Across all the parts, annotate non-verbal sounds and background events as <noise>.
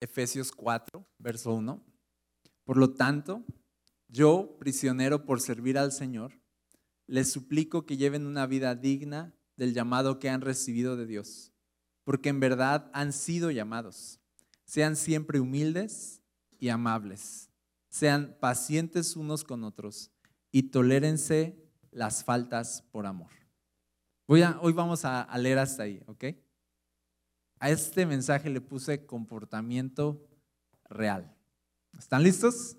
Efesios 4, verso 1. Por lo tanto, yo, prisionero por servir al Señor, les suplico que lleven una vida digna del llamado que han recibido de Dios, porque en verdad han sido llamados. Sean siempre humildes y amables, sean pacientes unos con otros y tolérense las faltas por amor. Voy a, hoy vamos a, a leer hasta ahí, ¿ok? A este mensaje le puse comportamiento real. ¿Están listos?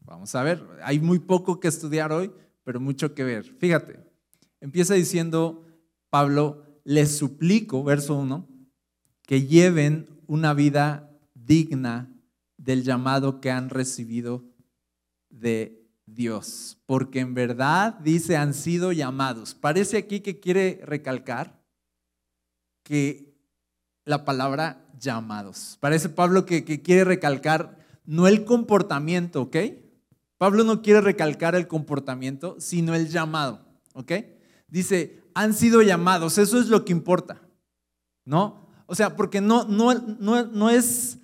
Vamos a ver, hay muy poco que estudiar hoy, pero mucho que ver. Fíjate, empieza diciendo Pablo, les suplico, verso 1, que lleven una vida digna del llamado que han recibido de Dios, porque en verdad, dice, han sido llamados. Parece aquí que quiere recalcar que la palabra llamados. Parece Pablo que, que quiere recalcar no el comportamiento, ¿ok? Pablo no quiere recalcar el comportamiento, sino el llamado, ¿ok? Dice, han sido llamados, eso es lo que importa, ¿no? O sea, porque no, no, no, no es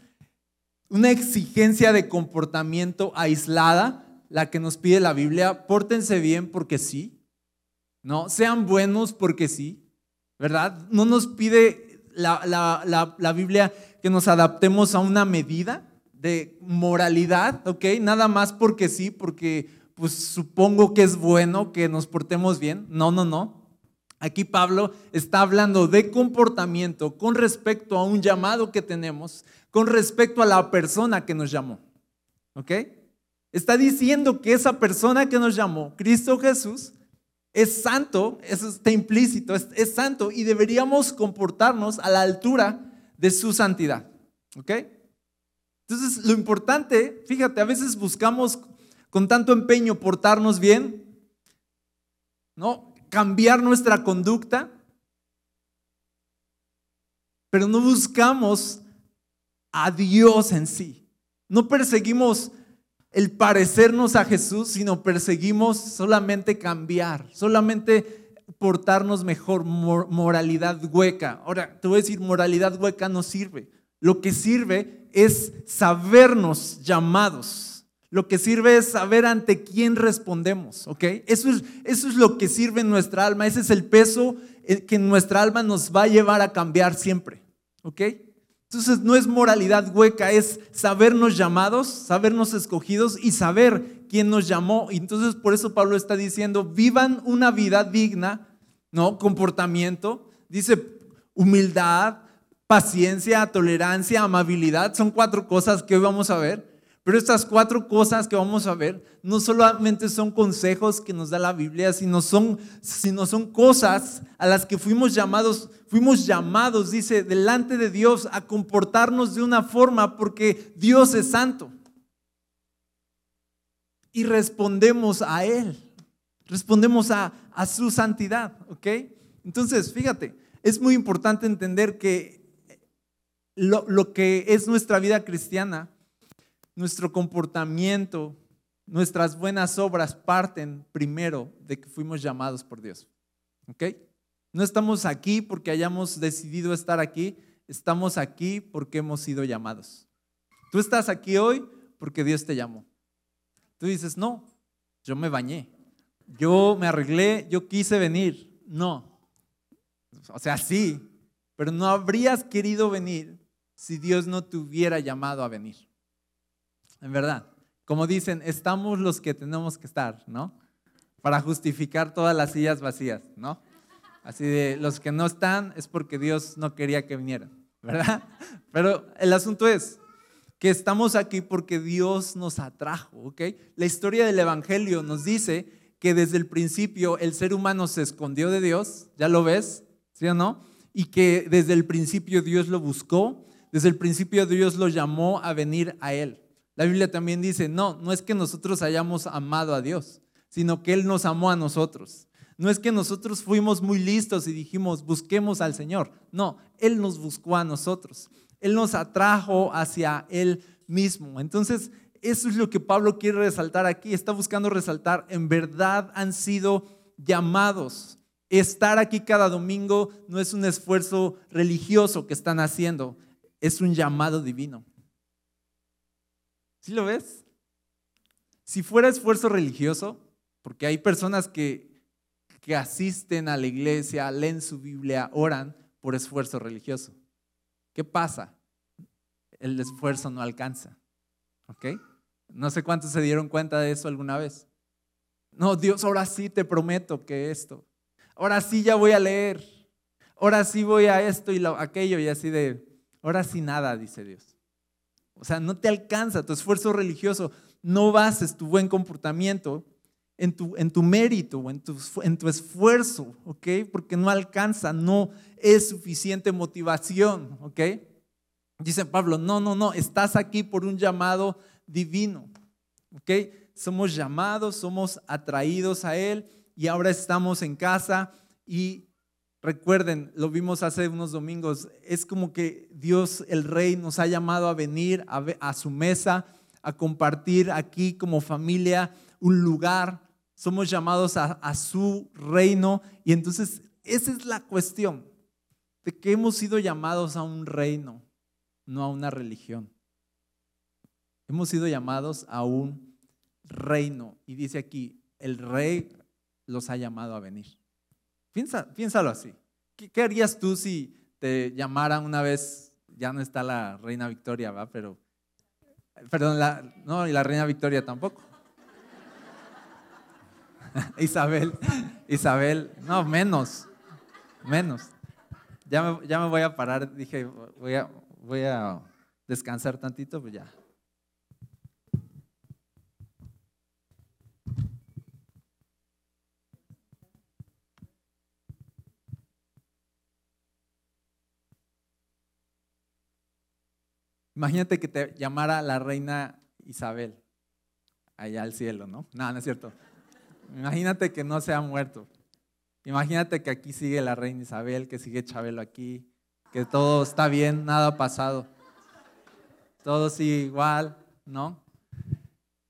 una exigencia de comportamiento aislada la que nos pide la Biblia, pórtense bien porque sí, ¿no? Sean buenos porque sí, ¿verdad? No nos pide la, la, la Biblia que nos adaptemos a una medida, de moralidad, ¿ok? Nada más porque sí, porque pues supongo que es bueno que nos portemos bien. No, no, no. Aquí Pablo está hablando de comportamiento con respecto a un llamado que tenemos, con respecto a la persona que nos llamó. ¿Ok? Está diciendo que esa persona que nos llamó, Cristo Jesús, es santo, eso está implícito, es, es santo y deberíamos comportarnos a la altura de su santidad. ¿Ok? Entonces, lo importante, fíjate, a veces buscamos con tanto empeño portarnos bien, ¿no? Cambiar nuestra conducta, pero no buscamos a Dios en sí. No perseguimos el parecernos a Jesús, sino perseguimos solamente cambiar, solamente portarnos mejor, moralidad hueca. Ahora, te voy a decir, moralidad hueca no sirve. Lo que sirve es sabernos llamados. Lo que sirve es saber ante quién respondemos, ¿ok? Eso es, eso es lo que sirve en nuestra alma. Ese es el peso eh, que nuestra alma nos va a llevar a cambiar siempre, ¿ok? Entonces no es moralidad hueca, es sabernos llamados, sabernos escogidos y saber quién nos llamó. Y entonces por eso Pablo está diciendo, vivan una vida digna, ¿no? Comportamiento, dice humildad, paciencia, tolerancia, amabilidad, son cuatro cosas que hoy vamos a ver. Pero estas cuatro cosas que vamos a ver no solamente son consejos que nos da la Biblia, sino son, sino son cosas a las que fuimos llamados, fuimos llamados, dice, delante de Dios a comportarnos de una forma porque Dios es santo. Y respondemos a Él, respondemos a, a su santidad, ¿ok? Entonces, fíjate, es muy importante entender que lo, que es nuestra vida cristiana, nuestro comportamiento, nuestras buenas obras parten primero de que fuimos llamados por Dios. ¿Ok? No estamos aquí porque hayamos decidido estar aquí, estamos aquí porque hemos sido llamados. Tú estás aquí hoy porque Dios te llamó. Tú dices, no, yo me bañé, yo me arreglé, yo quise venir. No. O sea, sí, pero no habrías querido venir si Dios no te hubiera llamado a venir. En verdad, como dicen, estamos los que tenemos que estar, ¿no? Para justificar todas las sillas vacías, ¿no? Así de, los que no están es porque Dios no quería que vinieran, ¿verdad? <laughs> Pero el asunto es que estamos aquí porque Dios nos atrajo, ¿ok? La historia del Evangelio nos dice que desde el principio el ser humano se escondió de Dios, ¿ya lo ves? ¿Sí o no? Y que desde el principio Dios lo buscó desde el principio Dios lo llamó a venir a Él. La Biblia también dice, no, no es que nosotros hayamos amado a Dios, sino que Él nos amó a nosotros. No es que nosotros fuimos muy listos y dijimos, busquemos al Señor. No, Él nos buscó a nosotros. Él nos atrajo hacia Él mismo. Entonces, eso es lo que Pablo quiere resaltar aquí. Está buscando resaltar, en verdad han sido llamados. Estar aquí cada domingo no es un esfuerzo religioso que están haciendo, es un llamado divino. ¿Sí lo ves? Si fuera esfuerzo religioso, porque hay personas que, que asisten a la iglesia, leen su Biblia, oran por esfuerzo religioso. ¿Qué pasa? El esfuerzo no alcanza. ¿Ok? No sé cuántos se dieron cuenta de eso alguna vez. No, Dios, ahora sí te prometo que esto. Ahora sí ya voy a leer. Ahora sí voy a esto y lo, aquello y así de, ahora sí nada, dice Dios. O sea, no te alcanza tu esfuerzo religioso. No bases tu buen comportamiento en tu, en tu mérito en tu, en tu esfuerzo, ¿ok? Porque no alcanza, no es suficiente motivación, ¿ok? Dice Pablo, no, no, no, estás aquí por un llamado divino, ¿ok? Somos llamados, somos atraídos a Él y ahora estamos en casa y recuerden, lo vimos hace unos domingos, es como que Dios, el Rey, nos ha llamado a venir a, su mesa, a compartir aquí como familia un lugar, somos llamados a, a, su reino y entonces esa es la cuestión, de que hemos sido llamados a un reino, no a una religión. Hemos sido llamados a un reino y dice aquí, el rey los ha llamado a venir. Piénsalo así. ¿Qué, ¿Qué, harías tú si te llamaran una vez, ya no está la reina Victoria, va, pero, perdón, la, no, y la reina Victoria tampoco. <laughs> Isabel, Isabel, no, menos, menos. Ya me, ya me voy a parar, dije, voy a, voy a descansar tantito, pues ya. Imagínate que te llamara la reina Isabel allá al cielo, ¿no? No, no es cierto. Imagínate que no se ha muerto. Imagínate que aquí sigue la reina Isabel, que sigue Chabelo aquí, que todo está bien, nada ha pasado. Todo sigue igual, ¿no?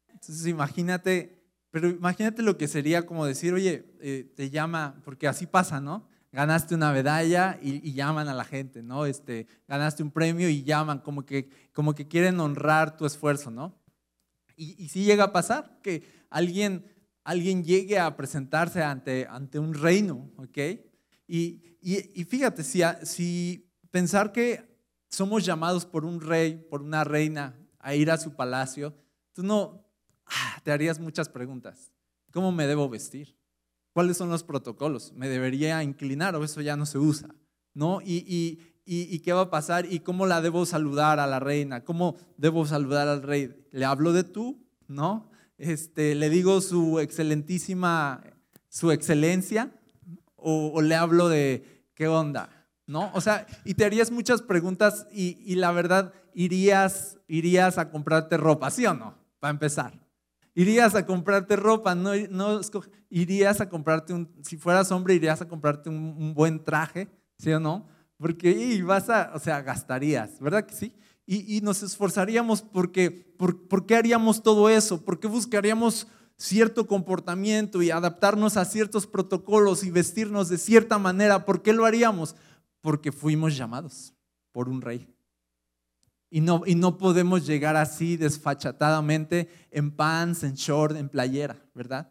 Entonces imagínate, pero imagínate lo que sería como decir, oye, eh, te llama, porque así pasa, ¿no? Ganaste una medalla y, llaman a la gente, ¿no? Este, ganaste un premio y llaman, como que, como que quieren honrar tu esfuerzo, ¿no? Y, y sí llega a pasar que alguien, alguien llegue a presentarse ante, ante un reino, ¿ok? Y, y fíjate, si, si pensar que somos llamados por un rey, por una reina, a ir a su palacio, tú no ah, te harías muchas preguntas. ¿Cómo me debo vestir? ¿Cuáles son los protocolos? ¿Me debería inclinar o eso ya no se usa? ¿No? Y, y, y, qué va a pasar? ¿Y cómo la debo saludar a la reina? ¿Cómo debo saludar al rey? ¿Le hablo de tú? ¿No? Este, ¿Le digo su excelentísima, su excelencia? ¿O, o le hablo de qué onda? ¿no? O sea, y te harías muchas preguntas y, y, la verdad, irías, irías a comprarte ropa, ¿sí o no? Para empezar. Irías a comprarte ropa, no, no irías a comprarte un, si fueras hombre, irías a comprarte un, buen traje, ¿sí o no? Porque y vas a, o sea, gastarías, ¿verdad que sí? Y, y nos esforzaríamos porque, por, ¿por qué haríamos todo eso? ¿Por qué buscaríamos cierto comportamiento y adaptarnos a ciertos protocolos y vestirnos de cierta manera? ¿Por qué lo haríamos? porque fuimos llamados por un rey. Y no, y no podemos llegar así desfachatadamente en pants, en short, en playera, ¿verdad?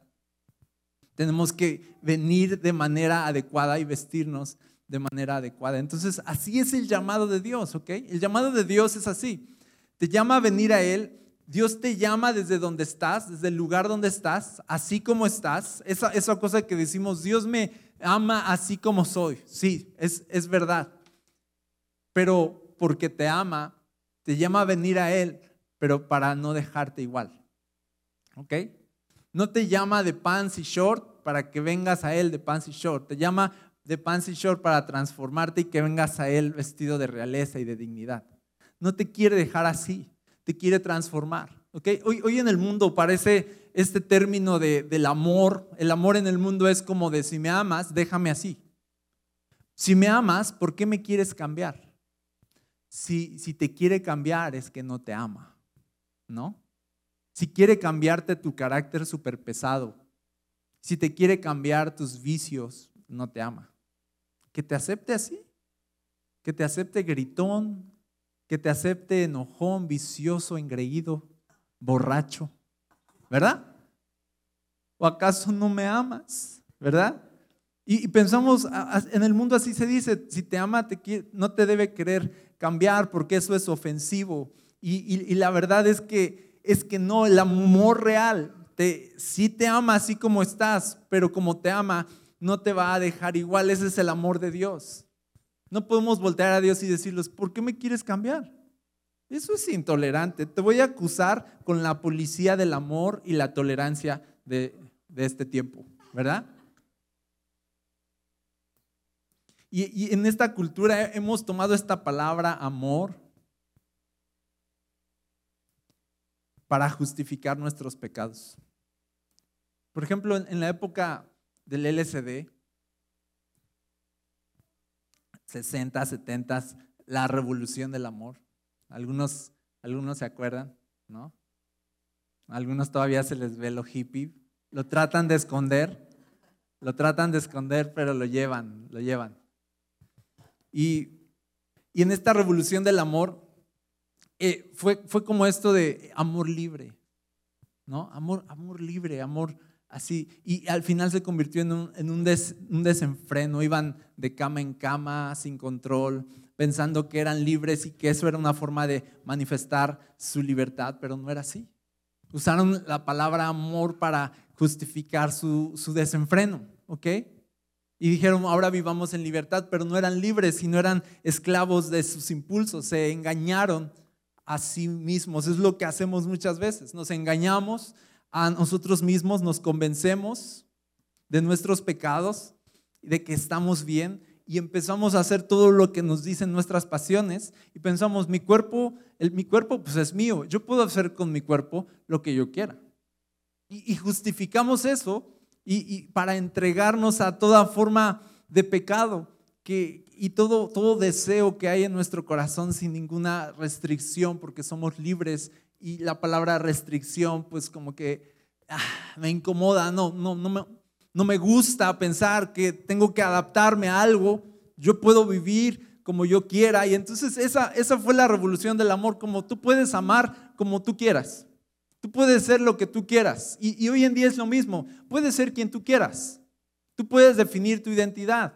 Tenemos que venir de manera adecuada y vestirnos de manera adecuada. Entonces, así es el llamado de Dios, ¿ok? El llamado de Dios es así. Te llama a venir a Él. Dios te llama desde donde estás, desde el lugar donde estás, así como estás. Esa, esa cosa que decimos, Dios me, ama así como soy. Sí, es, es verdad. Pero porque te ama, te llama a venir a Él, pero para no dejarte igual. ¿Ok? No te llama de pants y short para que vengas a Él de pants y short. Te llama de pants y short para transformarte y que vengas a Él vestido de realeza y de dignidad. No te quiere dejar así, te quiere transformar. Hoy, hoy en el mundo parece este término de, del amor. El amor en el mundo es como de si me amas, déjame así. Si me amas, ¿por qué me quieres cambiar? Si, te quiere cambiar es que no te ama, ¿no? Si quiere cambiarte tu carácter súper pesado, si te quiere cambiar tus vicios, no te ama. Que te acepte así, que te acepte gritón, que te acepte enojón, vicioso, engreído, borracho, ¿verdad? ¿O acaso no me amas? ¿Verdad? Y, pensamos, en el mundo así se dice, si te ama, te, no te debe querer cambiar porque eso es ofensivo. Y, la verdad es que, es que no, el amor real, te, sí te ama así como estás, pero como te ama, no te va a dejar igual. Ese es el amor de Dios. No podemos voltear a Dios y decirles, ¿por qué me quieres cambiar? Eso es intolerante. Te voy a acusar con la policía del amor y la tolerancia de, de este tiempo, ¿verdad? Y, en esta cultura hemos tomado esta palabra amor para justificar nuestros pecados. Por ejemplo, en la época del LSD, 60, 70, la revolución del amor. Algunos, algunos se acuerdan, ¿no? Algunos todavía se les ve lo hippie. Lo tratan de esconder, lo tratan de esconder, pero lo llevan, lo llevan. Y, en esta revolución del amor eh, fue, fue como esto de amor libre, ¿no? Amor, amor libre, amor así. Y al final se convirtió en un, en un, un desenfreno. Iban de cama en cama, sin control, pensando que eran libres y que eso era una forma de manifestar su libertad, pero no era así. Usaron la palabra amor para justificar su, su desenfreno, ¿ok? Y dijeron, ahora vivamos en libertad, pero no eran libres, sino eran esclavos de sus impulsos, se engañaron a sí mismos. Es lo que hacemos muchas veces, nos engañamos a nosotros mismos, nos convencemos de nuestros pecados, de que estamos bien y empezamos a hacer todo lo que nos dicen nuestras pasiones y pensamos, mi cuerpo, mi cuerpo pues es mío, yo puedo hacer con mi cuerpo lo que yo quiera. y justificamos eso y, para entregarnos a toda forma de pecado que, y todo, todo deseo que hay en nuestro corazón sin ninguna restricción, porque somos libres y la palabra restricción pues como que ah, me incomoda, no, no, no, me, no me gusta pensar que tengo que adaptarme a algo, yo puedo vivir como yo quiera y entonces esa, esa fue la revolución del amor, como tú puedes amar como tú quieras. Tú puedes ser lo que tú quieras. Y, hoy en día es lo mismo. Puedes ser quien tú quieras. Tú puedes definir tu identidad.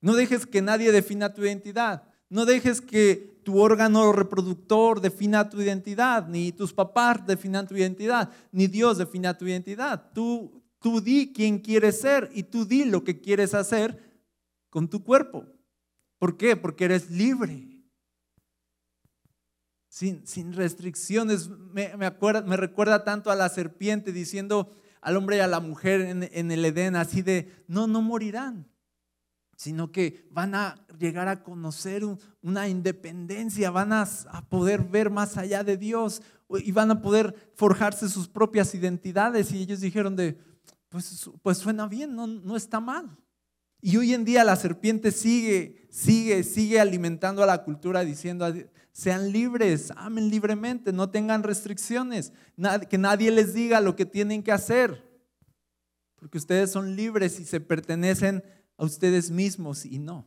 No dejes que nadie defina tu identidad. No dejes que tu órgano reproductor defina tu identidad, ni tus papás definan tu identidad, ni Dios defina tu identidad. Tú, tú di quién quieres ser y tú di lo que quieres hacer con tu cuerpo. ¿Por qué? Porque eres libre sin, restricciones. Me, acuerda, me recuerda tanto a la serpiente diciendo al hombre y a la mujer en, el Edén, así de, no, no morirán, sino que van a llegar a conocer una independencia, van a, poder ver más allá de Dios y van a poder forjarse sus propias identidades. Y ellos dijeron de, pues, pues suena bien, no, no está mal. Y hoy en día la serpiente sigue, sigue, sigue alimentando a la cultura diciendo, sean libres, amen libremente, no tengan restricciones, que nadie les diga lo que tienen que hacer, porque ustedes son libres y se pertenecen a ustedes mismos y no,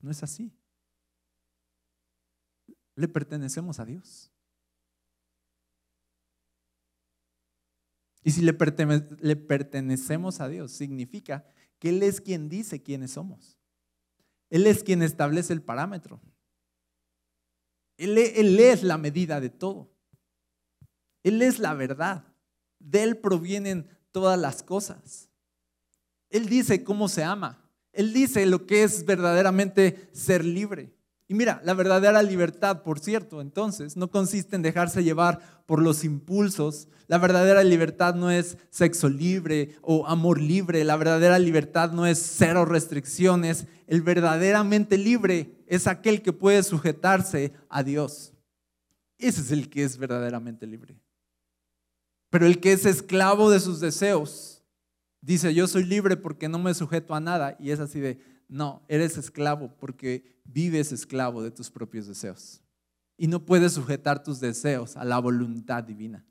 no es así. Le pertenecemos a Dios. Y si le, le pertenecemos a Dios, significa que Él es quien dice quiénes somos. Él es quien establece el parámetro. Él, es la medida de todo. Él es la verdad. De Él provienen todas las cosas. Él dice cómo se ama. Él dice lo que es verdaderamente ser libre. Y mira, la verdadera libertad, por cierto, entonces, no consiste en dejarse llevar por los impulsos. La verdadera libertad no es sexo libre o amor libre. La verdadera libertad no es cero restricciones. El verdaderamente libre es aquel que puede sujetarse a Dios. Ese es el que es verdaderamente libre. Pero el que es esclavo de sus deseos, dice, yo soy libre porque no me sujeto a nada. Y es así de, no, eres esclavo porque vives esclavo de tus propios deseos. Y no puedes sujetar tus deseos a la voluntad divina.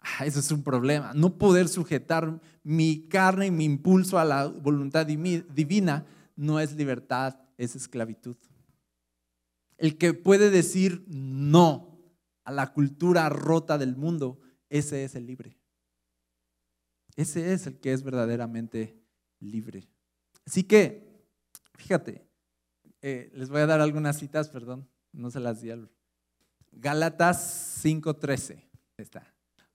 Ah, eso es un problema. No poder sujetar mi carne y mi impulso a la voluntad divina no es libertad, es esclavitud. El que puede decir no a la cultura rota del mundo, ese es el libre. Ese es el que es verdaderamente libre. Así que, fíjate, eh, les voy a dar algunas citas, perdón, no se las di al... Gálatas 5:13, está.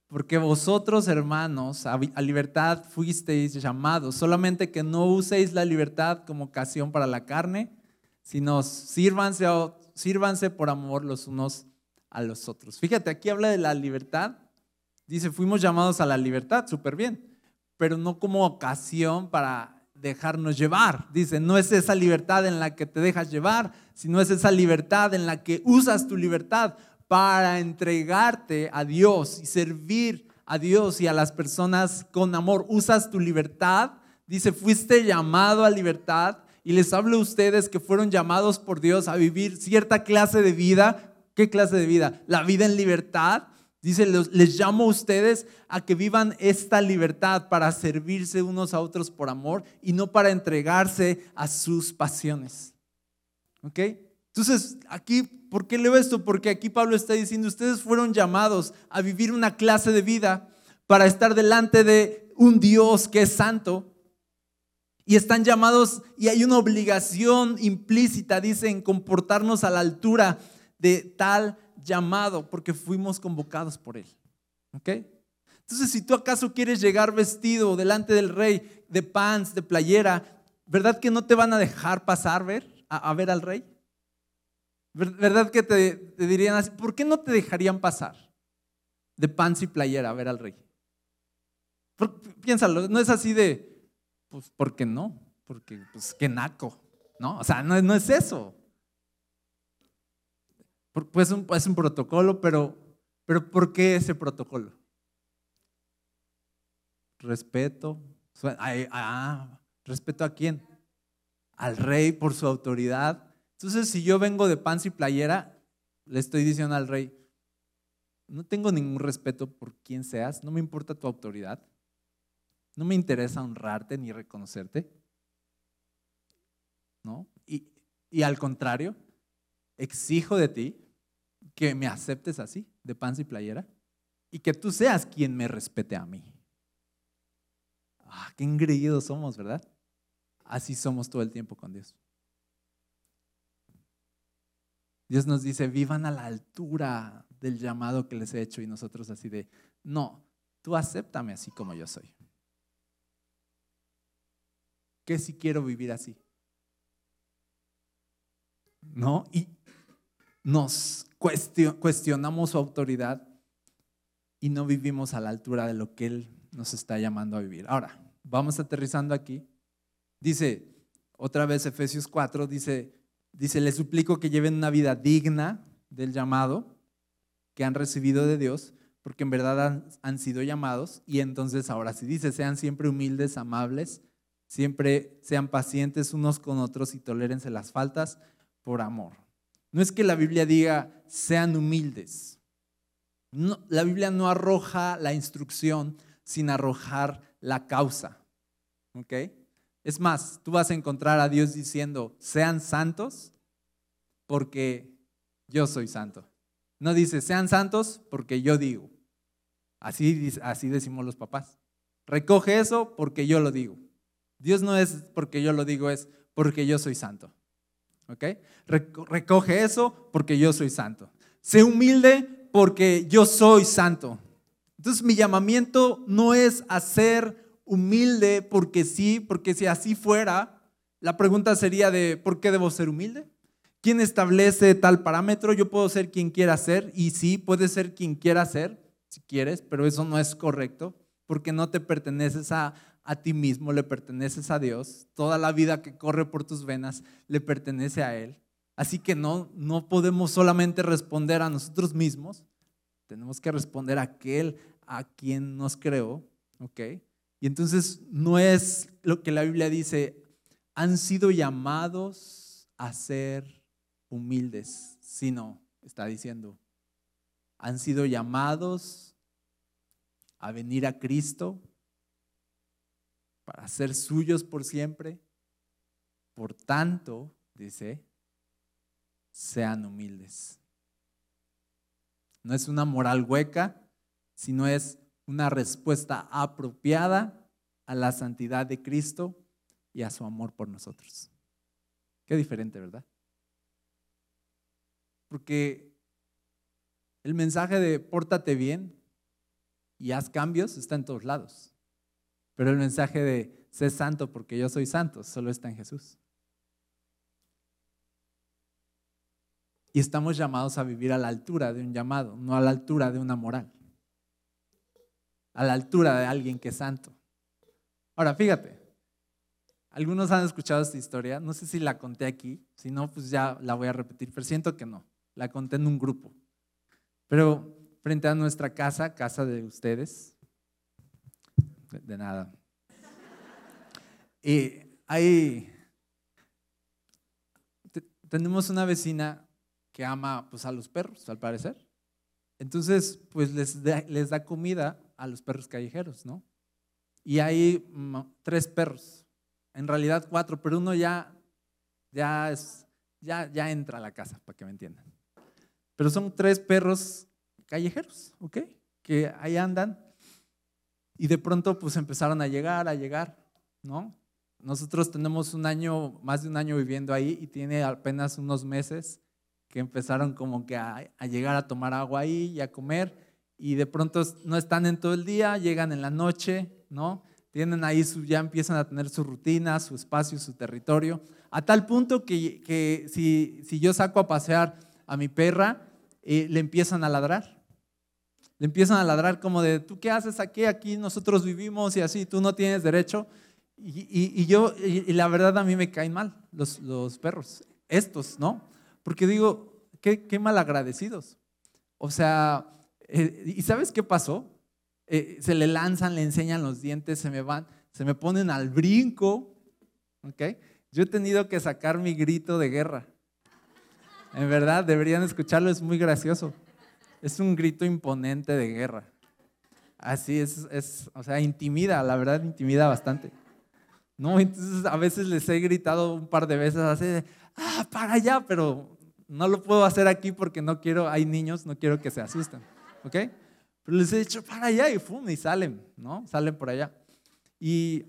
Porque vosotros, hermanos, a libertad fuisteis llamados, solamente que no uséis la libertad como ocasión para la carne, sino sírvanse, sírvanse por amor los unos a los otros. Fíjate, aquí habla de la libertad. Dice, fuimos llamados a la libertad, súper bien, pero no como ocasión para dejarnos llevar. Dice, no es esa libertad en la que te dejas llevar, sino es esa libertad en la que usas tu libertad para entregarte a Dios y servir a Dios y a las personas con amor. Usas tu libertad. Dice, fuiste llamado a libertad. Y les hablo a ustedes que fueron llamados por Dios a vivir cierta clase de vida. ¿Qué clase de vida? La vida en libertad. Dice, les llamo a ustedes a que vivan esta libertad para servirse unos a otros por amor y no para entregarse a sus pasiones. ¿Ok? Entonces, aquí, ¿por qué leo esto? Porque aquí Pablo está diciendo, ustedes fueron llamados a vivir una clase de vida para estar delante de un Dios que es santo. Y están llamados, y hay una obligación implícita, dice, en comportarnos a la altura de tal llamado, porque fuimos convocados por Él. ¿Ok? Entonces, si tú acaso quieres llegar vestido delante del rey de pants, de playera, ¿verdad que no te van a dejar pasar ver, a ver al rey? ¿Verdad que te, dirían así? ¿Por qué no te dejarían pasar de pants y playera a ver al rey? piénsalo, no es así de, pues, ¿por qué no? Porque, pues, qué naco, ¿no? O sea, no, es eso. Pues es un protocolo, pero, pero ¿por qué ese protocolo? Respeto. Ah, ¿Respeto a quién? Al rey por su autoridad entonces, si yo vengo de pants y playera, le estoy diciendo al rey, no tengo ningún respeto por quién seas, no me importa tu autoridad, no me interesa honrarte ni reconocerte. ¿No? Y, y al contrario, exijo de ti que me aceptes así, de pants y playera, y que tú seas quien me respete a mí. Ah, qué engreídos somos, ¿verdad? Así somos todo el tiempo con Dios. Dios nos dice, vivan a la altura del llamado que les he hecho y nosotros así de, no, tú acéptame así como yo soy. ¿Qué si quiero vivir así? ¿No? Y nos cuestionamos su autoridad y no vivimos a la altura de lo que Él nos está llamando a vivir. Ahora, vamos aterrizando aquí. Dice, otra vez Efesios 4, dice, Dice, les suplico que lleven una vida digna del llamado que han recibido de Dios, porque en verdad han, sido llamados. Y entonces ahora sí dice, sean siempre humildes, amables, siempre sean pacientes unos con otros y tolérense las faltas por amor. No es que la Biblia diga, sean humildes. la Biblia no arroja la instrucción sin arrojar la causa. ¿Ok? Es más, tú vas a encontrar a Dios diciendo, sean santos porque yo soy santo. No dice, sean santos porque yo digo. Así, así decimos los papás. Recoge eso porque yo lo digo. Dios no es porque yo lo digo, es porque yo soy santo. ¿Ok? Recoge eso porque yo soy santo. Sé humilde porque yo soy santo. Entonces mi llamamiento no es hacer humilde porque sí, porque si así fuera, la pregunta sería de ¿por qué debo ser humilde? ¿Quién establece tal parámetro? Yo puedo ser quien quiera ser y sí, puedes ser quien quiera ser, si quieres, pero eso no es correcto porque no te perteneces a, a ti mismo, le perteneces a Dios. Toda la vida que corre por tus venas le pertenece a Él. Así que no, no podemos solamente responder a nosotros mismos, tenemos que responder a aquel a quien nos creó, ¿ok? Y entonces no es lo que la Biblia dice, han sido llamados a ser humildes, sino, está diciendo, han sido llamados a venir a Cristo para ser suyos por siempre. Por tanto, dice, sean humildes. No es una moral hueca, sino es una respuesta apropiada a la santidad de Cristo y a su amor por nosotros. Qué diferente, ¿verdad? Porque el mensaje de pórtate bien y haz cambios está en todos lados. Pero el mensaje de sé santo porque yo soy santo solo está en Jesús. Y estamos llamados a vivir a la altura de un llamado, no a la altura de una moral. A la altura de alguien que es santo. Ahora, fíjate, algunos han escuchado esta historia, no sé si la conté aquí, si no, pues ya la voy a repetir, pero siento que no, la conté en un grupo. Pero frente a nuestra casa, casa de ustedes, de nada. Y ahí tenemos una vecina que ama pues, a los perros, al parecer. Entonces, pues les da, les da comida a los perros callejeros, ¿no? Y hay mm, tres perros, en realidad cuatro, pero uno ya, ya, es, ya, ya entra a la casa, para que me entiendan. Pero son tres perros callejeros, ¿ok? Que ahí andan y de pronto pues empezaron a llegar, a llegar, ¿no? Nosotros tenemos un año, más de un año viviendo ahí y tiene apenas unos meses que empezaron como que a, llegar a tomar agua ahí y a comer y de pronto no están en todo el día, llegan en la noche, ¿no? Tienen ahí su, ya empiezan a tener su rutina, su espacio, su territorio, a tal punto que, que si, si, yo saco a pasear a mi perra, eh, le empiezan a ladrar. Le empiezan a ladrar como de, ¿tú qué haces aquí? Aquí nosotros vivimos y así, tú no tienes derecho. Y, y, yo, y, la verdad a mí me caen mal los, los perros, estos, ¿no? Porque digo, qué, qué mal agradecidos. O sea, eh, ¿y sabes qué pasó? Eh, se le lanzan, le enseñan los dientes, se me van, se me ponen al brinco. ¿ok? Yo he tenido que sacar mi grito de guerra. En verdad, deberían escucharlo, es muy gracioso. Es un grito imponente de guerra. Así es, es, o sea, intimida, la verdad, intimida bastante. No, entonces a veces les he gritado un par de veces así de, ah, para allá, pero no lo puedo hacer aquí porque no quiero, hay niños, no quiero que se asusten, ¿ok? Pero les he dicho para allá y ¡fum! y salen, ¿no? Salen por allá. Y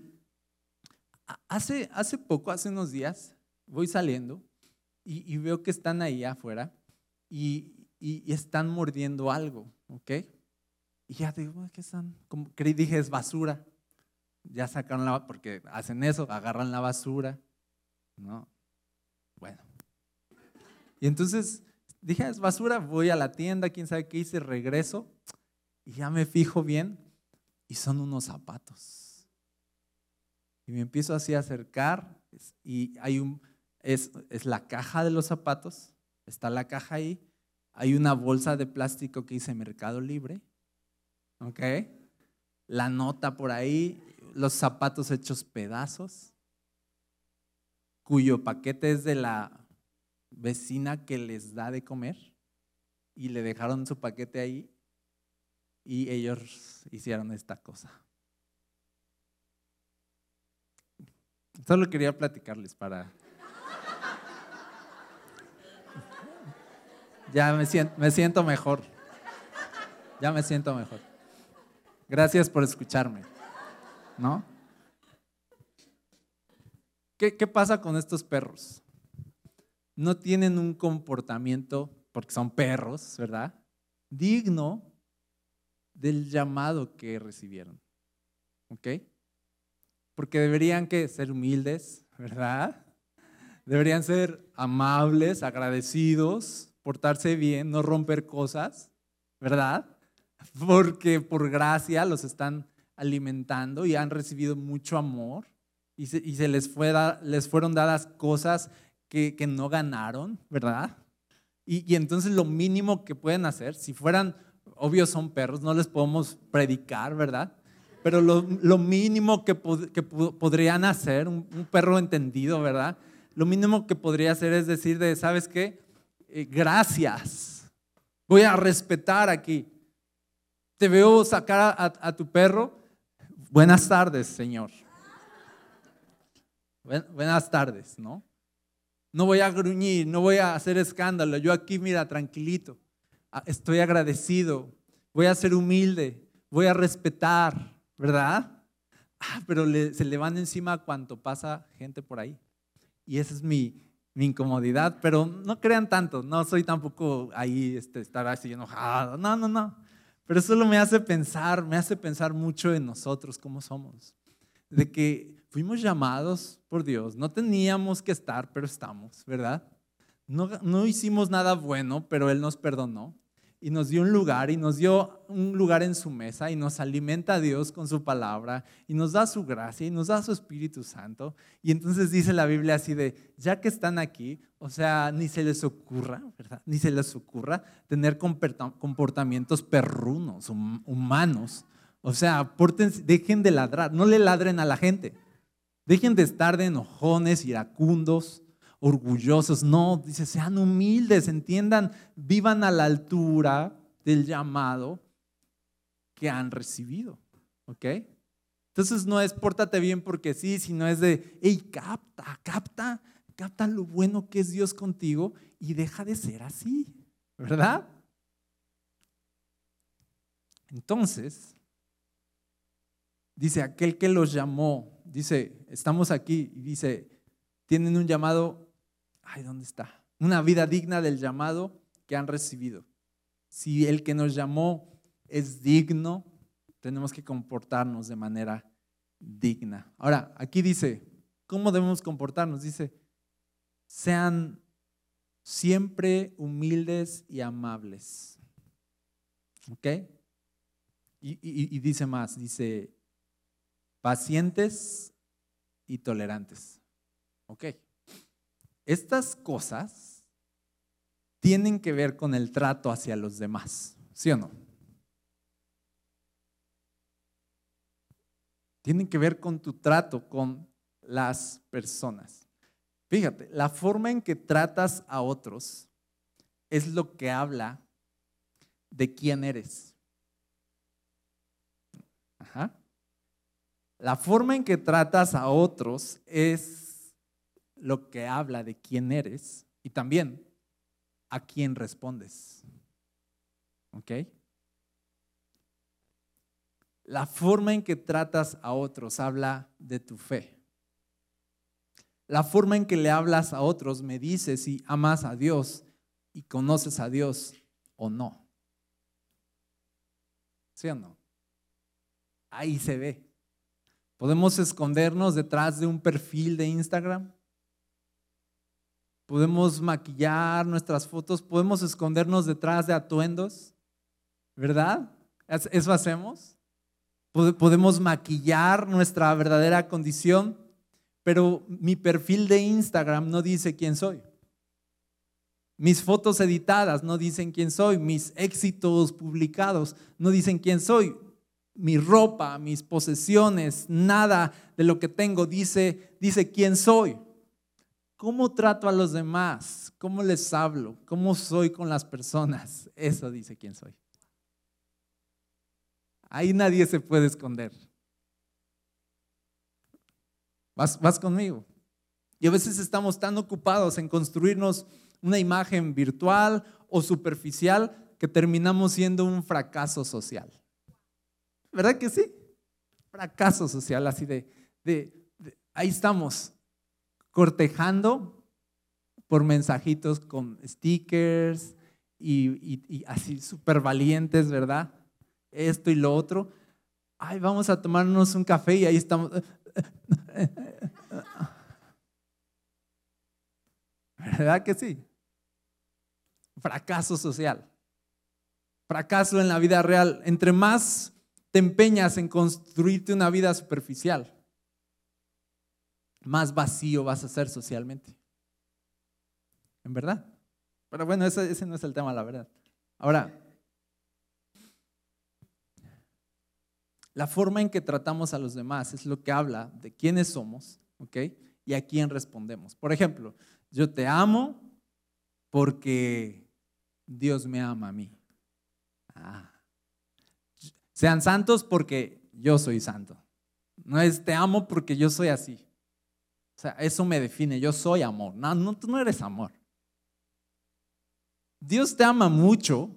hace, hace poco, hace unos días, voy saliendo y, veo que están ahí afuera y, y, están mordiendo algo, ¿ok? Y ya digo, ¿qué están? Como, dije, es basura. Ya sacaron la, porque hacen eso, agarran la basura, ¿no? Bueno, y entonces dije, ah, es basura, voy a la tienda, quién sabe qué hice, regreso y ya me fijo bien y son unos zapatos. Y me empiezo así a acercar y hay un, es, es la caja de los zapatos, está la caja ahí, hay una bolsa de plástico que dice Mercado Libre, ¿ok? La nota por ahí, los zapatos hechos pedazos, cuyo paquete es de la vecina que les da de comer y le dejaron su paquete ahí y ellos hicieron esta cosa. Solo quería platicarles para... Ya me siento, me siento mejor. Ya me siento mejor. Gracias por escucharme. ¿No? ¿Qué, qué pasa con estos perros? no tienen un comportamiento, porque son perros, ¿verdad? Digno del llamado que recibieron. ¿Ok? Porque deberían que ser humildes, ¿verdad? Deberían ser amables, agradecidos, portarse bien, no romper cosas, ¿verdad? <laughs> Porque por gracia los están alimentando y han recibido mucho amor y se, les, les fueron dadas cosas que, no ganaron, ¿verdad? Y, entonces lo mínimo que pueden hacer, si fueran, obvio son perros, no les podemos predicar, ¿verdad? Pero lo, mínimo que, podrían hacer, un, perro entendido, ¿verdad? Lo mínimo que podría hacer es decir de, ¿sabes qué? Eh, gracias. Voy a respetar aquí. Te veo sacar a, tu perro. Buenas tardes, Señor. buenas tardes, ¿no? No voy a gruñir, no voy a hacer escándalo. Yo aquí, mira, tranquilito. ah, estoy agradecido, voy a ser humilde, voy a respetar, ¿verdad? Ah, pero se le van encima cuando pasa gente por ahí. Y esa es mi, mi incomodidad, pero no crean tanto, no soy tampoco ahí este, estar así enojado, no, no, no. Pero solo me hace pensar, me hace pensar mucho en nosotros, cómo somos. De que fuimos llamados por Dios, no teníamos que estar, pero estamos, ¿verdad? No, no hicimos nada bueno, pero Él nos perdonó y nos dio un lugar y nos dio un lugar en su mesa y nos alimenta a Dios con su palabra y nos da su gracia y nos da su Espíritu Santo. Y entonces dice la Biblia así de, ya que están aquí, o sea, ni se les ocurra. Ni se les ocurra tener comportamientos perrunos, humanos. O sea, dejen de ladrar, no le ladren a la gente. Dejen de estar de enojones, iracundos, orgullosos, no, dice, sean humildes, entiendan, vivan a la altura del llamado que han recibido, ¿ok? Entonces no es pórtate bien porque sí, sino es de, hey, capta, capta, capta lo bueno que es Dios contigo y deja de ser así, ¿verdad? Entonces, dice aquel que los llamó, dice, estamos aquí y dice, tienen un llamado ay, ¿dónde está? Una vida digna del llamado que han recibido. Si el que nos llamó es digno, tenemos que comportarnos de manera digna. Ahora, aquí dice, ¿cómo debemos comportarnos? Dice, sean siempre humildes y amables. ¿Ok? Y, y, dice más, dice, pacientes y tolerantes. ¿Ok? Estas cosas tienen que ver con el trato hacia los demás, ¿sí o no? Tienen que ver con tu trato con las personas. Fíjate, la forma en que tratas a otros es lo que habla de quién eres. La forma en que tratas a otros es lo que habla de quién eres y también a quién respondes. ¿Ok? La forma en que tratas a otros habla de tu fe. La forma en que le hablas a otros me dice si amas a Dios y conoces a Dios o no. ¿Sí o no? Ahí se ve. Podemos escondernos detrás de un perfil de Instagram podemos maquillar nuestras fotos, podemos escondernos detrás de atuendos, ¿verdad? ¿Eso hacemos? Podemos maquillar nuestra verdadera condición, pero mi perfil de Instagram no dice quién soy. Mis fotos editadas no dicen quién soy, mis éxitos publicados no dicen quién soy. Mi ropa, mis posesiones, nada de lo que tengo dice, dice quién soy. ¿Cómo trato a los demás? ¿Cómo les hablo? ¿Cómo soy con las personas? Eso dice quién soy. Ahí nadie se puede esconder. Vas, vas conmigo. Y a veces estamos tan ocupados en construirnos una imagen virtual o superficial que terminamos siendo un fracaso social. ¿Verdad que sí? Fracaso social, así de, de ahí estamos, cortejando por mensajitos con stickers y, así súper valientes, ¿verdad? Esto y lo otro. Ay, vamos a tomarnos un café y ahí estamos. <laughs> ¿Verdad que sí? Fracaso social. Fracaso en la vida real. Entre más te empeñas en construirte una vida superficial, más vacío vas a ser socialmente. ¿En verdad? Pero bueno, ese, no es el tema, la verdad. Ahora, la forma en que tratamos a los demás es lo que habla de quiénes somos, ¿ok? Y a quién respondemos. Por ejemplo, yo te amo porque Dios me ama a mí. Ah. Sean santos porque yo soy santo. No es te amo porque yo soy así. O sea, eso me define, yo soy amor. No, no, tú no eres amor. Dios te ama mucho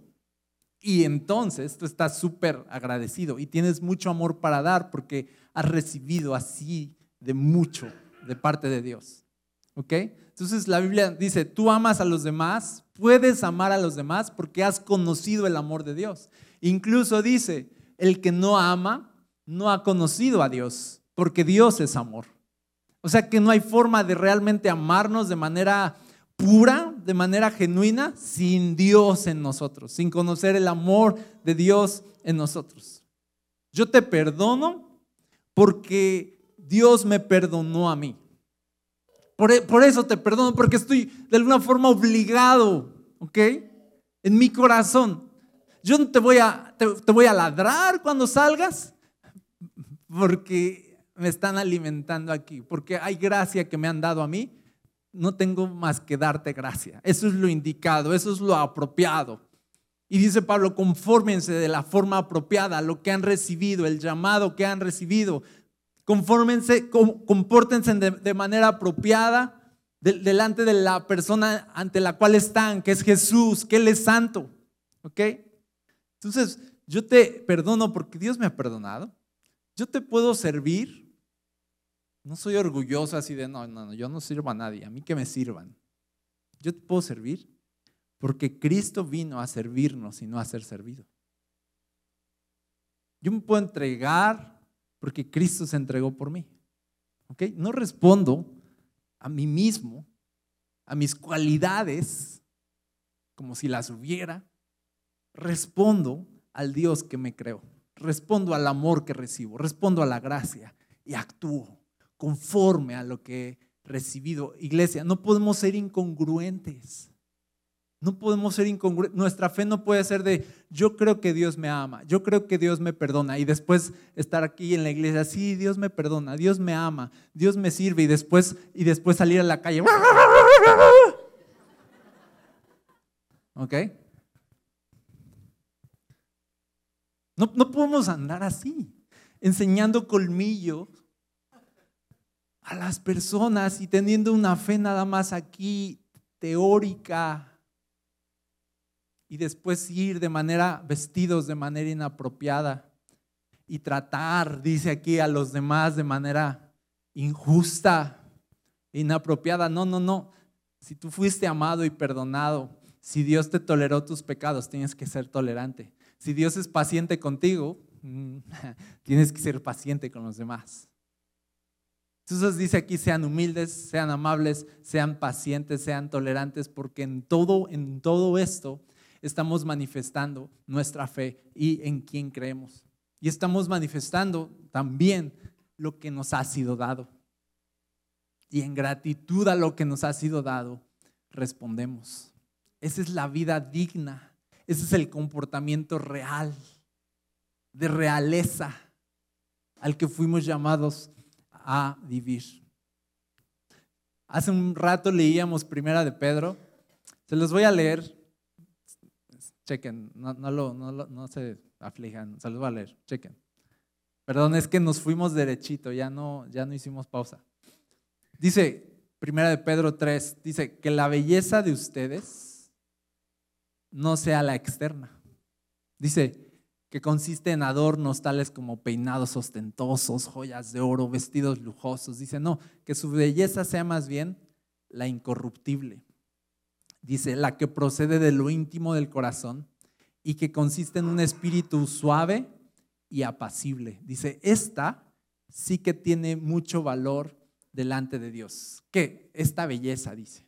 Y entonces tú estás súper agradecido y tienes mucho amor para dar porque has recibido así de mucho de parte de Dios. ¿Ok? Entonces la Biblia dice, tú amas a los demás, puedes amar a los demás porque has conocido el amor de Dios. Incluso dice, el que no ama no ha conocido a Dios porque Dios es amor. O sea que no hay forma de realmente amarnos de manera pura, de manera genuina, sin Dios en nosotros, sin conocer el amor de Dios en nosotros. Yo te perdono porque Dios me perdonó a mí. Por, e, eso te perdono, porque estoy de alguna forma obligado, ¿ok? En mi corazón. Yo no te voy a, te voy a ladrar cuando salgas, porque me están alimentando aquí, porque hay gracia que me han dado a mí no tengo más que darte gracia. Eso es lo indicado, eso es lo apropiado. Y dice Pablo, confórmense de la forma apropiada lo que han recibido, el llamado que han recibido. Confórmense, compórtense de, manera apropiada delante de la persona ante la cual están, que es Jesús, que Él es santo. ¿Ok? Entonces, yo te perdono porque Dios me ha perdonado. Yo te puedo servir no soy orgulloso así de, no, no, no, yo no sirvo a nadie, a mí que me sirvan. Yo te puedo servir porque Cristo vino a servirnos y no a ser servido. Yo me puedo entregar porque Cristo se entregó por mí. ¿Ok? No respondo a mí mismo, a mis cualidades, como si las hubiera. Respondo al Dios que me creó. Respondo al amor que recibo. Respondo a la gracia y actúo conforme a lo que he recibido. Iglesia, no podemos ser incongruentes. No podemos ser incongruentes. Nuestra fe no puede ser de yo creo que Dios me ama, yo creo que Dios me perdona y después estar aquí en la iglesia, sí, Dios me perdona, Dios me ama, Dios me sirve y después y después salir a la calle. <laughs> ¿Ok? No, no podemos andar así, enseñando colmillos a las personas y teniendo una fe nada más aquí teórica y después ir de manera vestidos de manera inapropiada y tratar, dice aquí, a los demás de manera injusta, inapropiada. No, no, no. Si tú fuiste amado y perdonado, si Dios te toleró tus pecados, tienes que ser tolerante. Si Dios es paciente contigo, <laughs> tienes que ser paciente con los demás. Entonces dice aquí, sean humildes, sean amables, sean pacientes, sean tolerantes, porque en todo, en todo esto estamos manifestando nuestra fe y en quién creemos. Y estamos manifestando también lo que nos ha sido dado. Y en gratitud a lo que nos ha sido dado, respondemos. Esa es la vida digna. Ese es el comportamiento real, de realeza, al que fuimos llamados a vivir. Hace un rato leíamos Primera de Pedro. Se los voy a leer. Chequen, no, lo, no, se aflijan, se los voy a leer. Chequen. Perdón, es que nos fuimos derechito, ya no, ya no hicimos pausa. Dice, Primera de Pedro 3, dice que la belleza de ustedes no sea la externa. Dice, que consiste en adornos tales como peinados ostentosos, joyas de oro, vestidos lujosos. Dice, no, que su belleza sea más bien la incorruptible. Dice, la que procede de lo íntimo del corazón y que consiste en un espíritu suave y apacible. Dice, esta sí que tiene mucho valor delante de Dios. ¿Qué? Esta belleza, dice.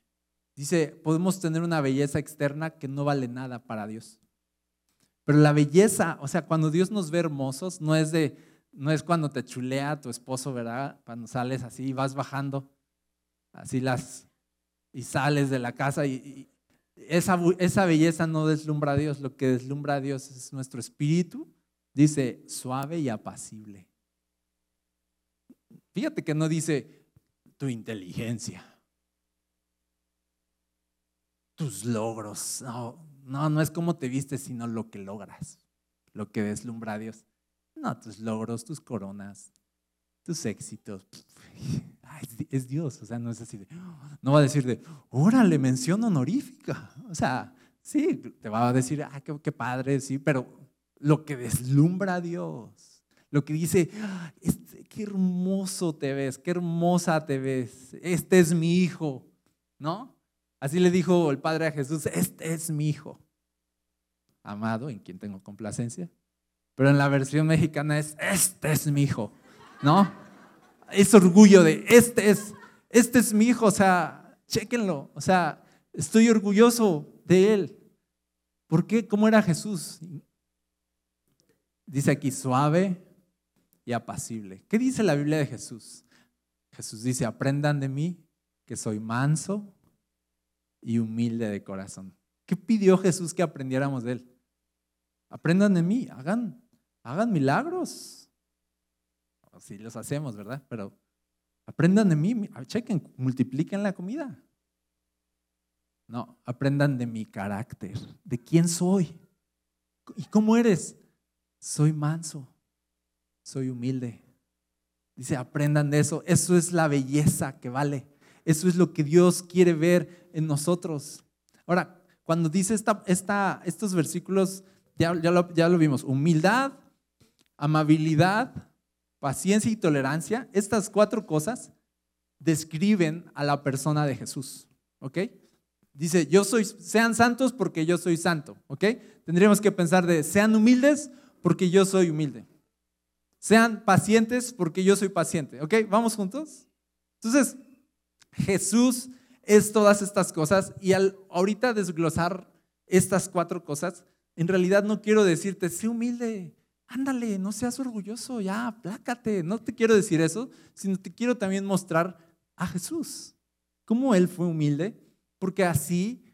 Dice, podemos tener una belleza externa que no vale nada para Dios. Pero la belleza, o sea, cuando Dios nos ve hermosos, no es de, no es cuando te chulea tu esposo, ¿verdad? Cuando sales así y vas bajando, así las, y sales de la casa y, esa, esa belleza no deslumbra a Dios, lo que deslumbra a Dios es nuestro espíritu, dice suave y apacible. Fíjate que no dice tu inteligencia, tus logros, no, no, no es como te vistes, sino lo que logras, lo que deslumbra a Dios. No, tus logros, tus coronas, tus éxitos. <laughs> es Dios, o sea, no es así de, no va a decir de, órale, mención honorífica. O sea, Sí, te va a decir, ah, qué, padre, sí, pero lo que deslumbra a Dios, lo que dice, ah, este, qué hermoso te ves, qué hermosa te ves, este es mi hijo, ¿no? Así le dijo el Padre a Jesús, este es mi hijo, amado, en quien tengo complacencia. Pero en la versión mexicana es, este es mi hijo, ¿no? Es orgullo de, este es, este es mi hijo, o sea, chéquenlo, o sea, estoy orgulloso de él. ¿Por qué? ¿Cómo era Jesús? Dice aquí, suave y apacible. ¿Qué dice la Biblia de Jesús? Jesús dice, aprendan de mí que soy manso y humilde de corazón. ¿Qué pidió Jesús que aprendiéramos de él? Aprendan de mí, hagan, hagan milagros. Si los hacemos, ¿verdad? Pero aprendan de mí, chequen, multipliquen la comida. No, aprendan de mi carácter, de quién soy. ¿Y cómo eres? Soy manso, soy humilde. Dice, aprendan de eso. Eso es la belleza que vale. Eso es lo que Dios quiere ver en nosotros. Ahora, cuando dice esta, esta, estos versículos, ya, ya, lo, ya lo vimos, humildad, amabilidad, paciencia y tolerancia, estas cuatro cosas describen a la persona de Jesús. ¿Ok? Dice, yo soy, sean santos porque yo soy santo, ¿ok? Tendríamos que pensar de, sean humildes porque yo soy humilde. Sean pacientes porque yo soy paciente, ¿ok? ¿Vamos juntos? Entonces, Jesús es todas estas cosas y al ahorita desglosar estas cuatro cosas, en realidad no quiero decirte, sé humilde, ándale, no seas orgulloso, ya, plácate. No te quiero decir eso, sino te quiero también mostrar a Jesús, cómo Él fue humilde porque así,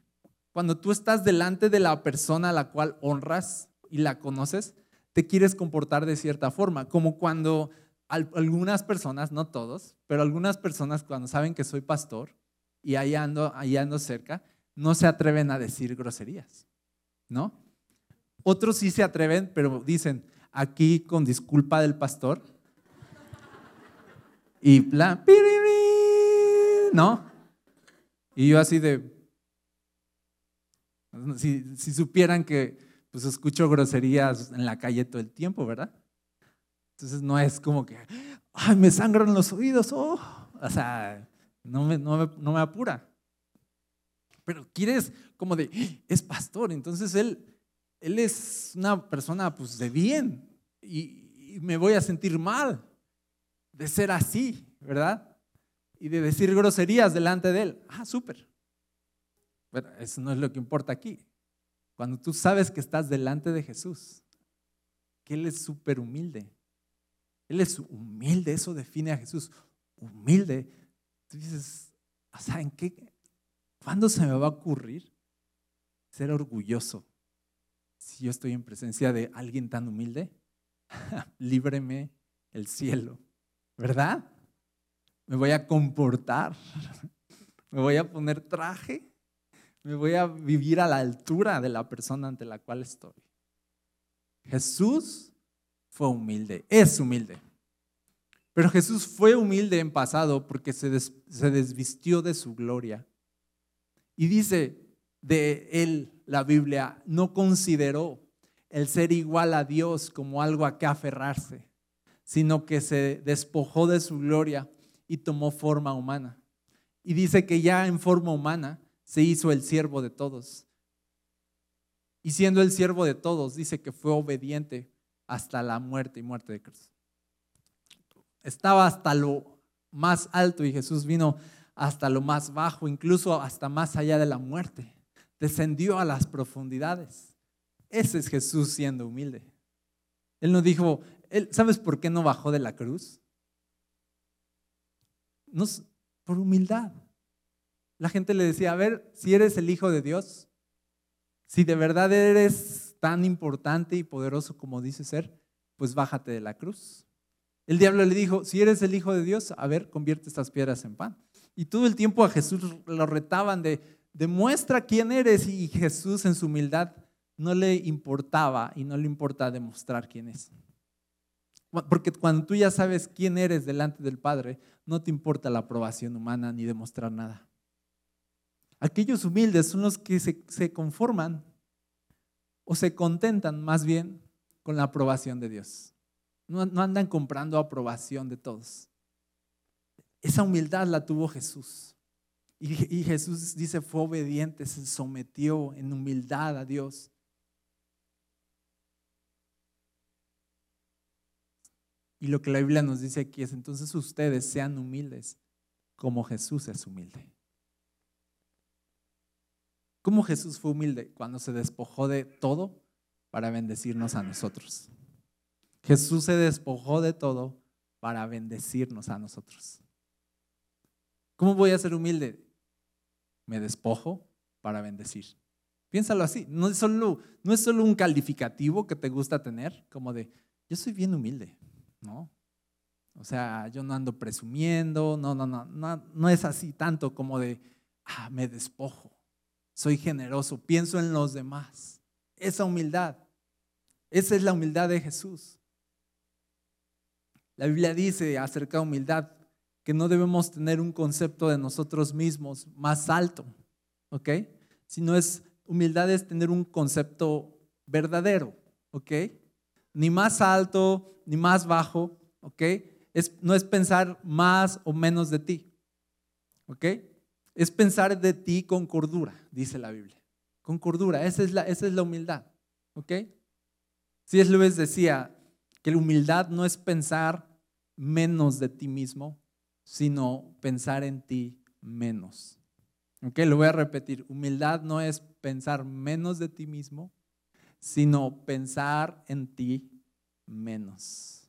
cuando tú estás delante de la persona a la cual honras y la conoces, te quieres comportar de cierta forma, como cuando algunas personas, no todos, pero algunas personas cuando saben que soy pastor y ahí ando, ahí ando cerca, no se atreven a decir groserías, ¿no? Otros sí se atreven, pero dicen, aquí con disculpa del pastor, y plan, ¿no? Y yo así de, si, supieran que pues escucho groserías en la calle todo el tiempo, ¿verdad? Entonces no es como que, ay, me sangran los oídos, oh. o sea, no me, no me, apura. Pero quieres como de, es pastor, entonces él, él es una persona pues de bien y, y me voy a sentir mal de ser así, ¿verdad? y de decir groserías delante de Él. Ah, súper. Bueno, eso no es lo que importa aquí. Cuando tú sabes que estás delante de Jesús, que Él es súper humilde. Él es humilde, eso define a Jesús. Humilde. Tú dices, ¿saben qué? ¿Cuándo se me va a ocurrir ser orgulloso si yo estoy en presencia de alguien tan humilde? <laughs> Líbreme el cielo, ¿verdad? me voy a comportar, <laughs> me voy a poner traje, me voy a vivir a la altura de la persona ante la cual estoy. Jesús fue humilde, es humilde. Pero Jesús fue humilde en pasado porque se, desvistió de su gloria. Y dice de él la Biblia, no consideró el ser igual a Dios como algo a que aferrarse, sino que se despojó de su gloria y tomó forma humana. Y dice que ya en forma humana se hizo el siervo de todos. Y siendo el siervo de todos, dice que fue obediente hasta la muerte y muerte de Cristo. Estaba hasta lo más alto y Jesús vino hasta lo más bajo, incluso hasta más allá de la muerte. Descendió a las profundidades. Ese es Jesús siendo humilde. Él no dijo, ¿sabes por qué no bajó de la cruz? no, por humildad. La gente le decía, a ver, si eres el Hijo de Dios, si de verdad eres tan importante y poderoso como dices ser, pues bájate de la cruz. El diablo le dijo, si eres el Hijo de Dios, a ver, convierte estas piedras en pan. Y todo el tiempo a Jesús lo retaban de, demuestra quién eres. Y Jesús en su humildad no le importaba y no le importa demostrar quién es. Porque cuando tú ya sabes quién eres delante del Padre, no te importa la aprobación humana ni demostrar nada. Aquellos humildes son los que se, conforman o se contentan más bien con la aprobación de Dios. No, andan comprando aprobación de todos. Esa humildad la tuvo Jesús. Y, y, Jesús dice, fue obediente, se sometió en humildad a Dios. Y lo que la Biblia nos dice aquí es, entonces ustedes sean humildes como Jesús es humilde. ¿Cómo Jesús fue humilde? Cuando se despojó de todo para bendecirnos a nosotros. Jesús se despojó de todo para bendecirnos a nosotros. ¿Cómo voy a ser humilde? Me despojo para bendecir. Piénsalo así, no es solo, no es solo un calificativo que te gusta tener, como de, yo soy bien humilde, ¿no? O sea, yo no ando presumiendo, no, no, no, no, no es así tanto como de, ah, me despojo soy generoso, pienso en los demás. Esa humildad, esa es la humildad de Jesús. La Biblia dice acerca de humildad que no debemos tener un concepto de nosotros mismos más alto, ¿ok? Sino es humildad es tener un concepto verdadero, ¿ok? Ni más alto, ni más bajo, ¿ok? No es pensar más o menos de ti, ¿ok? Es pensar de ti con cordura, dice la Biblia. Con cordura, esa es la, esa es la humildad. ¿Ok? es Luis decía que la humildad no es pensar menos de ti mismo, sino pensar en ti menos. ¿Ok? Lo voy a repetir. Humildad no es pensar menos de ti mismo, sino pensar en ti menos.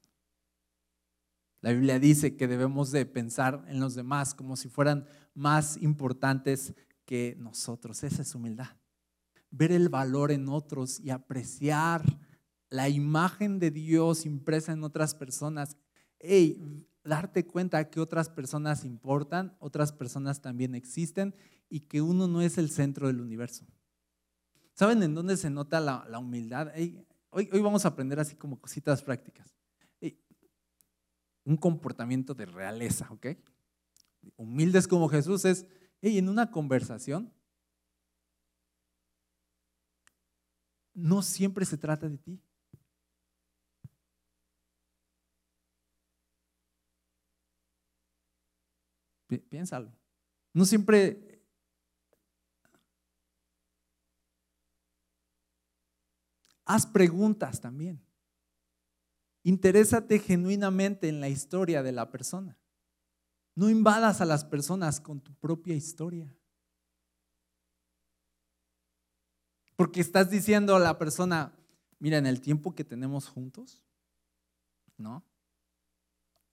La Biblia dice que debemos de pensar en los demás como si fueran más importantes que nosotros. Esa es humildad. Ver el valor en otros y apreciar la imagen de Dios impresa en otras personas. Hey, darte cuenta que otras personas importan, otras personas también existen y que uno no es el centro del universo. ¿Saben en dónde se nota la, humildad? hoy, hoy vamos a aprender así como cositas prácticas un comportamiento de realeza, ¿ok? Humildes como Jesús es, hey, en una conversación, no siempre se trata de ti. Piénsalo. No siempre haz preguntas también. Interésate genuinamente en la historia de la persona. No invadas a las personas con tu propia historia. Porque estás diciendo a la persona, mira, en el tiempo que tenemos juntos, ¿no?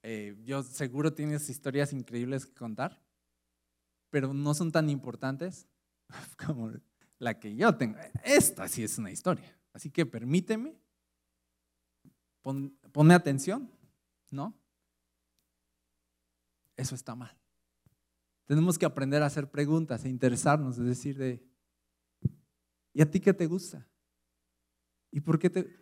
Eh, yo seguro tienes historias increíbles que contar, pero no son tan importantes <laughs> como la que yo tengo. Esta sí es una historia. Así que permíteme ponme atención, ¿no? Eso está mal. Tenemos que aprender a hacer preguntas e interesarnos, es decir, de, ¿y a ti qué te gusta? ¿Y por qué te...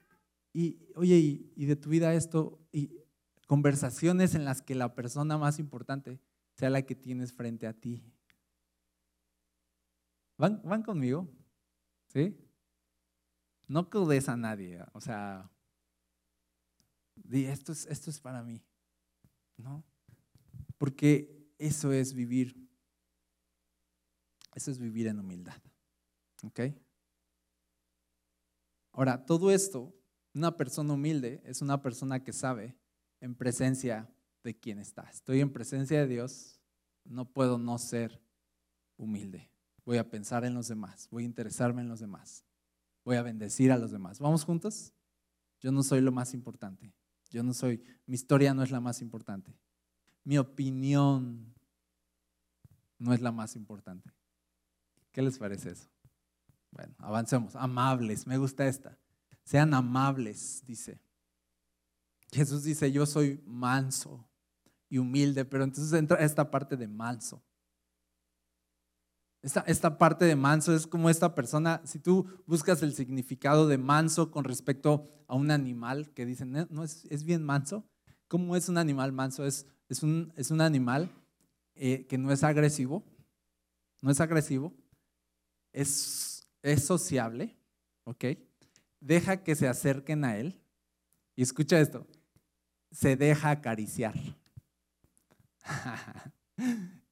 Y, oye, y, de tu vida esto, y conversaciones en las que la persona más importante sea la que tienes frente a ti. ¿Van, van conmigo? ¿Sí? No codes a nadie, o sea, esto es, esto es para mí. ¿No? Porque eso es vivir. Eso es vivir en humildad. ¿Ok? Ahora, todo esto, una persona humilde es una persona que sabe en presencia de quién está. Estoy en presencia de Dios, no puedo no ser humilde. Voy a pensar en los demás, voy a interesarme en los demás, voy a bendecir a los demás. ¿Vamos juntos? Yo no soy lo más importante. Yo no soy, mi historia no es la más importante. Mi opinión no es la más importante. ¿Qué les parece eso? Bueno, avancemos. Amables, me gusta esta. Sean amables, dice. Jesús dice, yo soy manso y humilde, pero entonces entra esta parte de manso. Esta, parte de manso es como esta persona, si tú buscas el significado de manso con respecto a un animal que dicen, no, es, es bien manso. ¿Cómo es un animal manso? Es, es, un, es un animal eh, que no es agresivo, no es agresivo, es, es sociable, ¿ok? Deja que se acerquen a él. Y escucha esto, se deja acariciar. <laughs>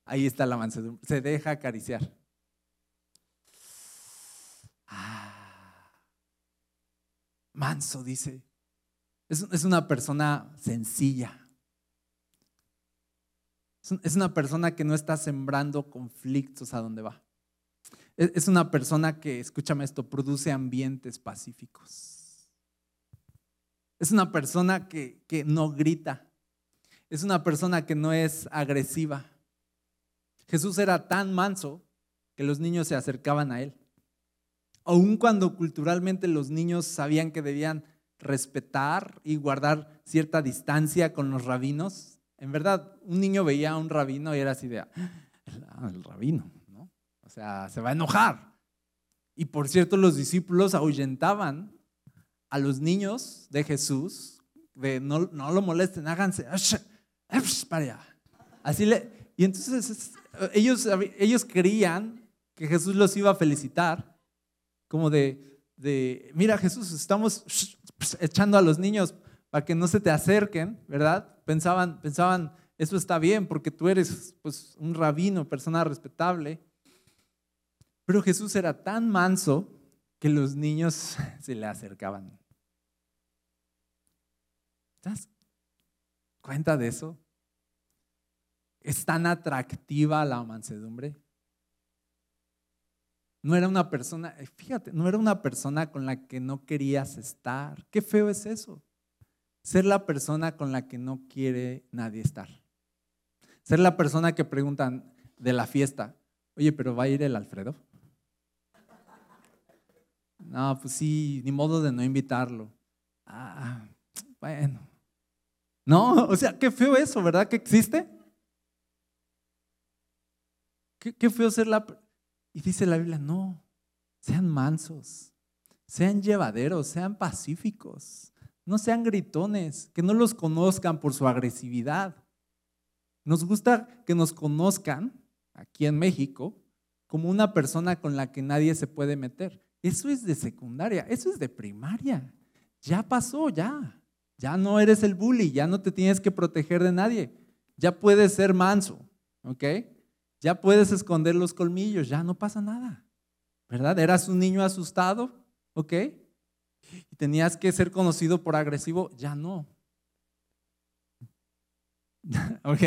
Ahí está la mansedumbre, se deja acariciar. Ah, manso, dice. Es, una persona sencilla. Es una persona que no está sembrando conflictos a donde va. Es una persona que, escúchame esto, produce ambientes pacíficos. Es una persona que, que no grita. Es una persona que no es agresiva. Jesús era tan manso que los niños se acercaban a él. Aun cuando culturalmente los niños sabían que debían respetar y guardar cierta distancia con los rabinos, en verdad, un niño veía a un rabino y era así de, ah, el rabino, ¿no? O sea, se va a enojar. Y por cierto, los discípulos ahuyentaban a los niños de Jesús, de no, no lo molesten, háganse, para allá. Así le, y entonces ellos, ellos creían que Jesús los iba a felicitar, como de, de mira Jesús, estamos echando a los niños para que no se te acerquen, ¿verdad? Pensaban, pensaban, eso está bien porque tú eres pues, un rabino, persona respetable. Pero Jesús era tan manso que los niños <laughs> se le acercaban. ¿Te das cuenta de eso? ¿Es tan atractiva la mansedumbre? No era una persona, eh, fíjate, no era una persona con la que no querías estar. Qué feo es eso. Ser la persona con la que no quiere nadie estar. Ser la persona que preguntan de la fiesta, oye, pero ¿va a ir el Alfredo? No, pues sí, ni modo de no invitarlo. Ah, bueno. No, o sea, qué feo eso, ¿verdad? Que existe. Qué, feo ser la... Y dice la Biblia, no, sean mansos, sean llevaderos, sean pacíficos, no sean gritones, que no los conozcan por su agresividad. Nos gusta que nos conozcan aquí en México como una persona con la que nadie se puede meter. Eso es de secundaria, eso es de primaria. Ya pasó, ya. Ya no eres el bully, ya no te tienes que proteger de nadie. Ya puedes ser manso, ¿ok? Ya puedes esconder los colmillos, ya no pasa nada. ¿Verdad? Eras un niño asustado, ¿ok? Y tenías que ser conocido por agresivo, ya no. <laughs> ¿Ok?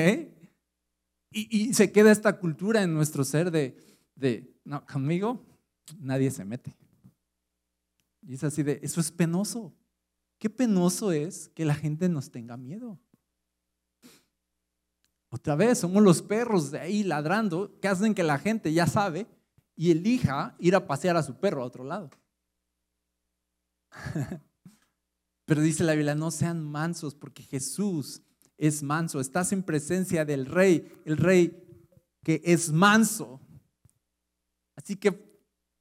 Y, se queda esta cultura en nuestro ser de, de, no, conmigo nadie se mete. Y es así de, eso es penoso. Qué penoso es que la gente nos tenga miedo. Otra vez, somos los perros de ahí ladrando que hacen que la gente ya sabe y elija ir a pasear a su perro a otro lado. <laughs> Pero dice la Biblia, no sean mansos porque Jesús es manso. Estás en presencia del rey, el rey que es manso. Así que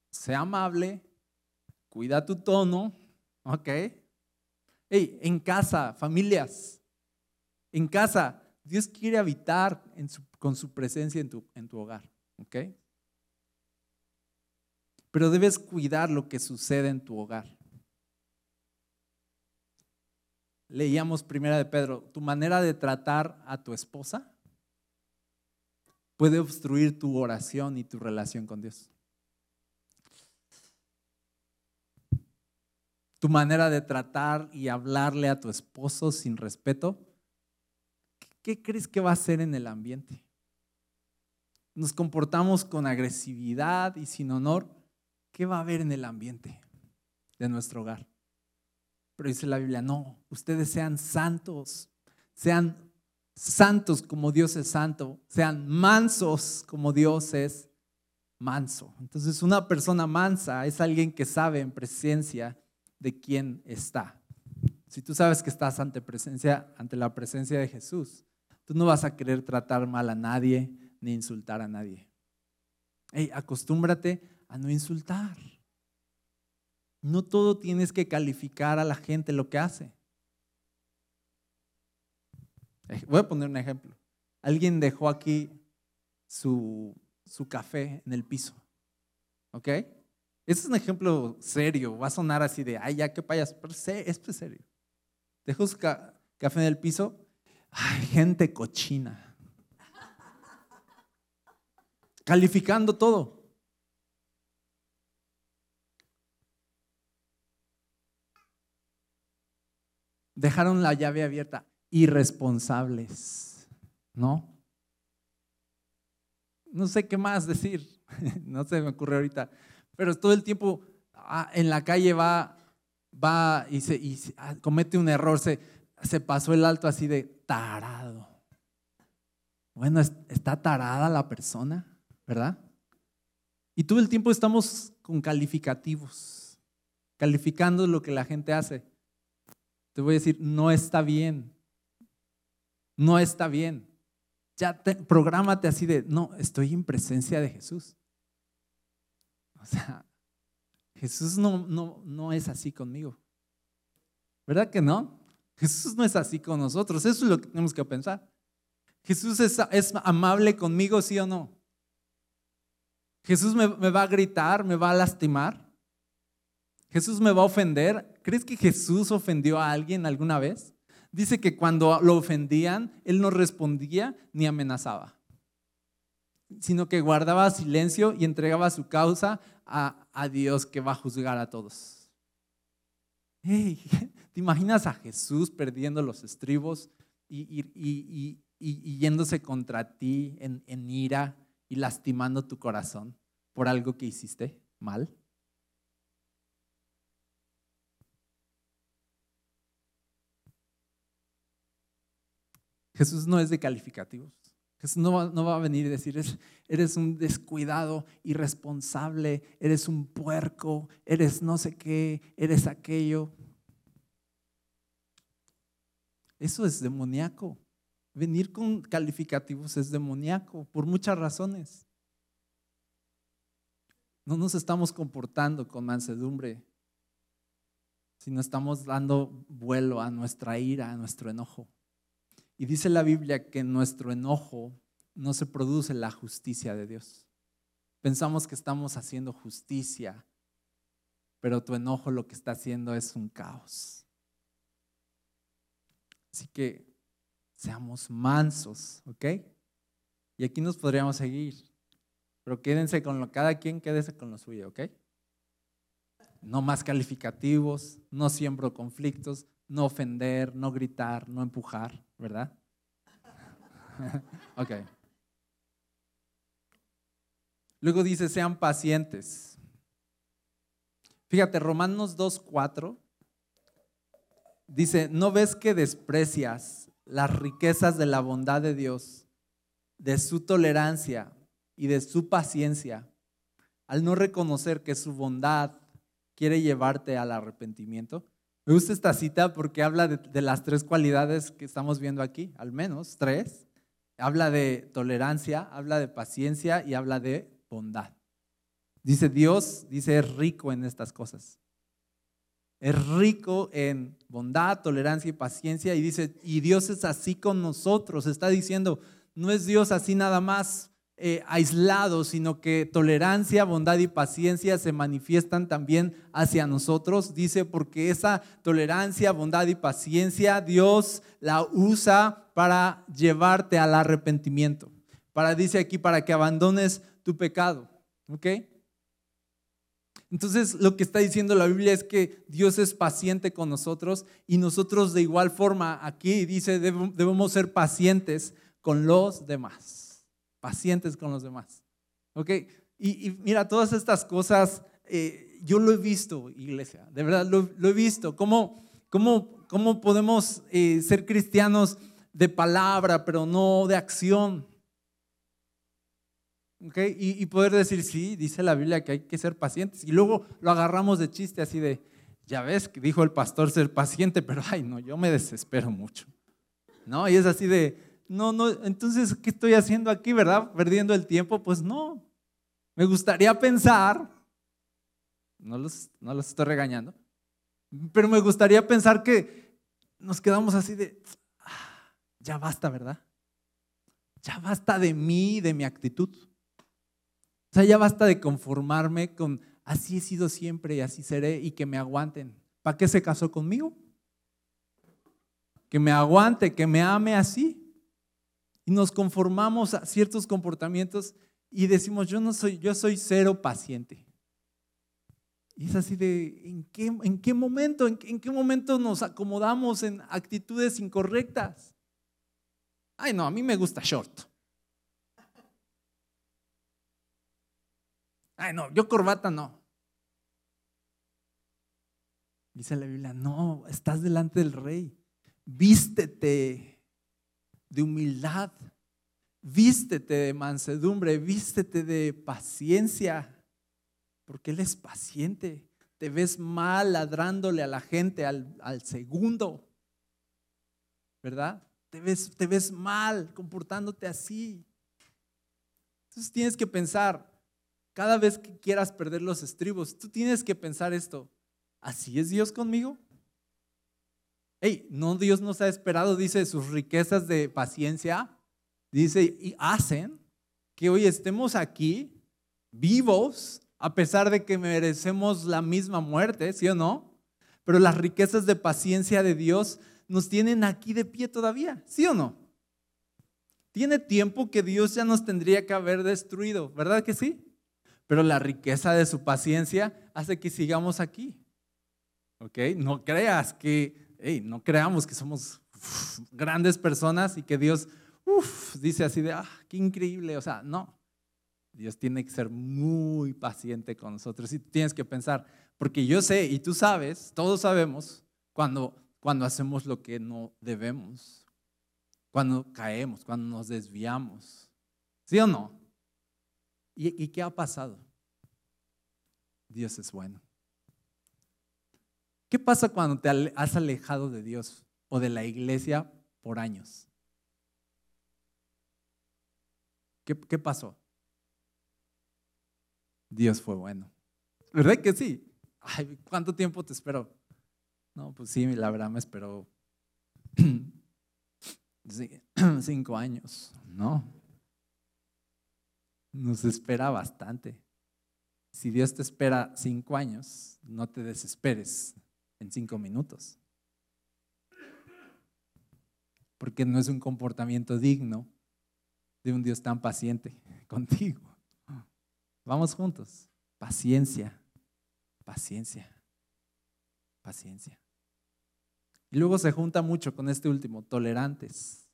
sea amable, cuida tu tono, ¿ok? Hey, en casa, familias, en casa, Dios quiere habitar con su presencia en tu, en tu hogar. ¿Ok? Pero debes cuidar lo que sucede en tu hogar. Leíamos primera de Pedro, tu manera de tratar a tu esposa puede obstruir tu oración y tu relación con Dios. Tu manera de tratar y hablarle a tu esposo sin respeto ¿qué crees que va a ser en el ambiente? Nos comportamos con agresividad y sin honor, ¿qué va a haber en el ambiente de nuestro hogar? Pero dice la Biblia, no, ustedes sean santos, sean santos como Dios es santo, sean mansos como Dios es manso. Entonces una persona mansa es alguien que sabe en presencia de quién está. Si tú sabes que estás ante presencia, ante la presencia de Jesús, Tú no vas a querer tratar mal a nadie ni insultar a nadie. Hey, acostúmbrate a no insultar. No todo tienes que calificar a la gente lo que hace. Voy a poner un ejemplo. Alguien dejó aquí su, su café en el piso. ¿Ok? Este es un ejemplo serio. Va a sonar así de, ay, ya qué payas. Pero es serio. Dejo su café en el piso. Ay, gente cochina. Calificando todo. Dejaron la llave abierta. Irresponsables. ¿No? No sé qué más decir. <laughs> no se me ocurre ahorita. Pero todo el tiempo ah, en la calle va, va y, se, ah, comete un error. Se, se pasó el alto así de tarado. Bueno, está tarada la persona, ¿verdad? Y todo el tiempo estamos con calificativos, calificando lo que la gente hace. Te voy a decir, no está bien. No está bien. Ya te, así de, no, estoy en presencia de Jesús. O sea, Jesús no, no, no es así conmigo. ¿Verdad que no? Jesús no es así con nosotros. Eso es lo que tenemos que pensar. Jesús es, amable conmigo, sí o no. Jesús me, me va a gritar, me va a lastimar. Jesús me va a ofender. ¿Crees que Jesús ofendió a alguien alguna vez? Dice que cuando lo ofendían, él no respondía ni amenazaba, sino que guardaba silencio y entregaba su causa a, Dios que va a juzgar a todos. <laughs> ¿Te imaginas a Jesús perdiendo los estribos y, yéndose contra ti en, en ira y lastimando tu corazón por algo que hiciste mal? Jesús no es de calificativos. Jesús no va, no va, a venir y decir, eres un descuidado, irresponsable, eres un puerco, eres no sé qué, eres aquello. Eso es demoníaco. Venir con calificativos es demoníaco por muchas razones. No nos estamos comportando con mansedumbre, sino estamos dando vuelo a nuestra ira, a nuestro enojo. Y dice la Biblia que en nuestro enojo no se produce la justicia de Dios. Pensamos que estamos haciendo justicia, pero tu enojo lo que está haciendo es un caos. Así que seamos mansos, ¿ok? Y aquí nos podríamos seguir. Pero quédense con lo, cada quien quédese con lo suyo, ¿ok? No más calificativos, no siembro conflictos, no ofender, no gritar, no empujar, ¿verdad? <laughs> ok. Luego dice, sean pacientes. Fíjate, Romanos 2.4 Dice, ¿no ves que desprecias las riquezas de la bondad de Dios, de su tolerancia y de su paciencia, al no reconocer que su bondad quiere llevarte al arrepentimiento? Me gusta esta cita porque habla de, las tres cualidades que estamos viendo aquí, al menos tres. Habla de tolerancia, habla de paciencia y habla de bondad. Dice Dios, dice es rico en estas cosas. Es rico en bondad, tolerancia y paciencia. Y dice, y Dios es así con nosotros. Está diciendo, no es Dios así nada más eh, aislado, sino que tolerancia, bondad y paciencia se manifiestan también hacia nosotros. Dice, porque esa tolerancia, bondad y paciencia Dios la usa para llevarte al arrepentimiento. Para, dice aquí, para que abandones tu pecado. ¿Ok? Entonces lo que está diciendo la Biblia es que Dios es paciente con nosotros y nosotros de igual forma aquí dice debemos ser pacientes con los demás, pacientes con los demás. ¿Ok? Y, mira, todas estas cosas eh, yo lo he visto, iglesia, de verdad lo, he visto. ¿Cómo, cómo, cómo podemos eh, ser cristianos de palabra, pero no de acción? Y, poder decir, sí, dice la Biblia que hay que ser pacientes. Y luego lo agarramos de chiste así de, ya ves que dijo el pastor ser paciente, pero ay, no, yo me desespero mucho. ¿No? Y es así de, no, no, entonces, ¿qué estoy haciendo aquí, verdad? Perdiendo el tiempo. Pues no. Me gustaría pensar, no los, no los estoy regañando, pero me gustaría pensar que nos quedamos así de, ah, ya basta, ¿verdad? Ya basta de mí, de mi actitud. sea, ya basta de conformarme con así he sido siempre y así seré y que me aguanten. ¿Para qué se casó conmigo? Que me aguante, que me ame así. Y nos conformamos a ciertos comportamientos y decimos, yo no soy, yo soy cero paciente. Y es así de, ¿en qué, en qué momento, en qué momento nos acomodamos en actitudes incorrectas? Ay, no, a mí me gusta short. Ay, no, yo corbata no. Dice la Biblia, no, estás delante del rey. Vístete de humildad. Vístete de mansedumbre, vístete de paciencia porque Él es paciente. Te ves mal ladrándole a la gente al, segundo, ¿verdad? Te ves, te ves mal comportándote así. Entonces tienes que pensar, cada vez que quieras perder los estribos, tú tienes que pensar esto, ¿así es Dios conmigo? Hey, no, Dios nos ha esperado, dice, sus riquezas de paciencia, dice, y hacen que hoy estemos aquí vivos a pesar de que merecemos la misma muerte, ¿sí o no? Pero las riquezas de paciencia de Dios nos tienen aquí de pie todavía, ¿sí o no? Tiene tiempo que Dios ya nos tendría que haber destruido, ¿verdad que sí? Pero la riqueza de su paciencia hace que sigamos aquí. ¿Ok? No creas que, no creamos que somos grandes personas y que Dios dice así de, ah, qué increíble. O sea, no. Dios tiene que ser muy paciente con nosotros y tienes que pensar, porque yo sé y tú sabes, todos sabemos cuando, cuando hacemos lo que no debemos, cuando caemos, cuando nos desviamos. ¿Sí o no? ¿Y, y qué ha pasado? Dios es bueno. ¿Qué pasa cuando te has alejado de Dios o de la iglesia por años? ¿Qué, pasó? Dios fue bueno. ¿Verdad que sí? Ay, ¿cuánto tiempo te esperó? No, pues sí, la verdad me esperó <clears throat> <clears throat> cinco años, ¿no? Nos espera bastante. Si Dios te espera cinco años, no te desesperes en cinco minutos. Porque no es un comportamiento digno de un Dios tan paciente <laughs> contigo. Vamos juntos. Paciencia, paciencia, paciencia. Y luego se junta mucho con este último, tolerantes.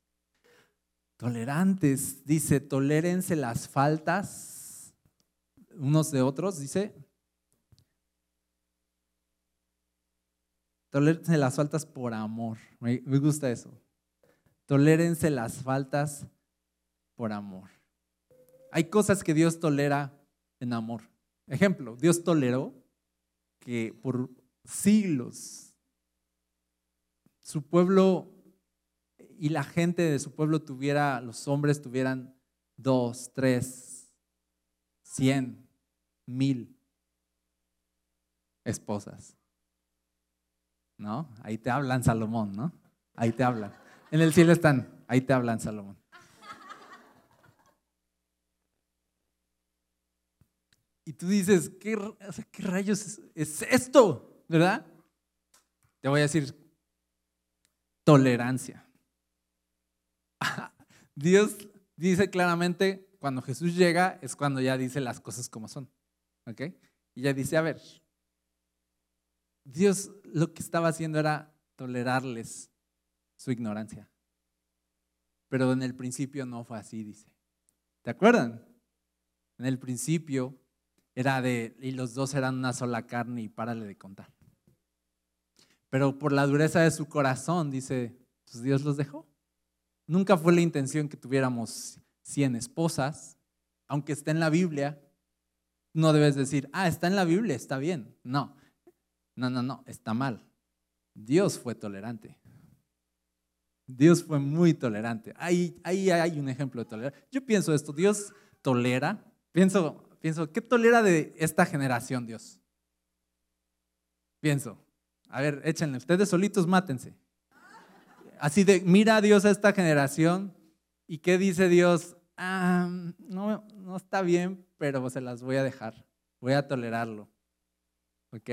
Tolerantes, dice, tolérense las faltas unos de otros, dice. Tolérense las faltas por amor. Me, gusta eso. Tolérense las faltas por amor. Hay cosas que Dios tolera en amor. Ejemplo, Dios toleró que por siglos su pueblo y la gente de su pueblo tuviera, los hombres tuvieran dos, tres, cien, mil esposas. ¿No? Ahí te hablan Salomón, ¿no? Ahí te hablan. En el cielo están, ahí te hablan Salomón. Y tú dices, ¿qué, rayos es, esto? ¿Verdad? Te voy a decir, tolerancia. <laughs> Dios dice claramente, cuando Jesús llega es cuando ya dice las cosas como son. ¿Ok? Y ya dice, a ver, Dios lo que estaba haciendo era tolerarles su ignorancia. Pero en el principio no fue así, dice. ¿Te acuerdan? En el principio era de, y los dos eran una sola carne y párale de contar. Pero por la dureza de su corazón, dice, pues Dios los dejó. Nunca fue la intención que tuviéramos 100 esposas, aunque esté en la Biblia. No debes decir, ah, está en la Biblia, está bien. No, no, no, no, está mal. Dios fue tolerante. Dios fue muy tolerante. Ahí, ahí hay un ejemplo de tolerancia. Yo pienso esto, Dios tolera, pienso, Pienso, ¿qué tolera de esta generación Dios? Pienso, a ver, échenle, ustedes solitos mátense. Así de, mira a Dios a esta generación y qué dice Dios, ah, no, no está bien, pero se las voy a dejar. Voy a tolerarlo. ¿Ok?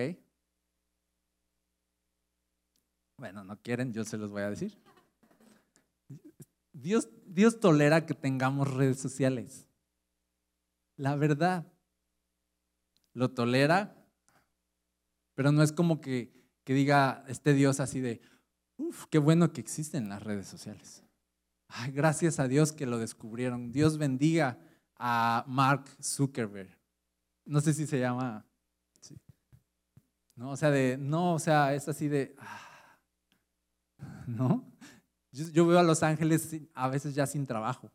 Bueno, no quieren, yo se los voy a decir. Dios, Dios tolera que tengamos redes sociales. La verdad. Lo tolera, pero no es como que, que diga este Dios así de, uff, qué bueno que existen las redes sociales. Gracias a Dios que lo descubrieron. Dios bendiga a Mark Zuckerberg. No sé si se llama. No, o sea, de, no, o sea, es así de, ah, <laughs> ¿no? Yo, veo a Los Ángeles a veces ya sin trabajo.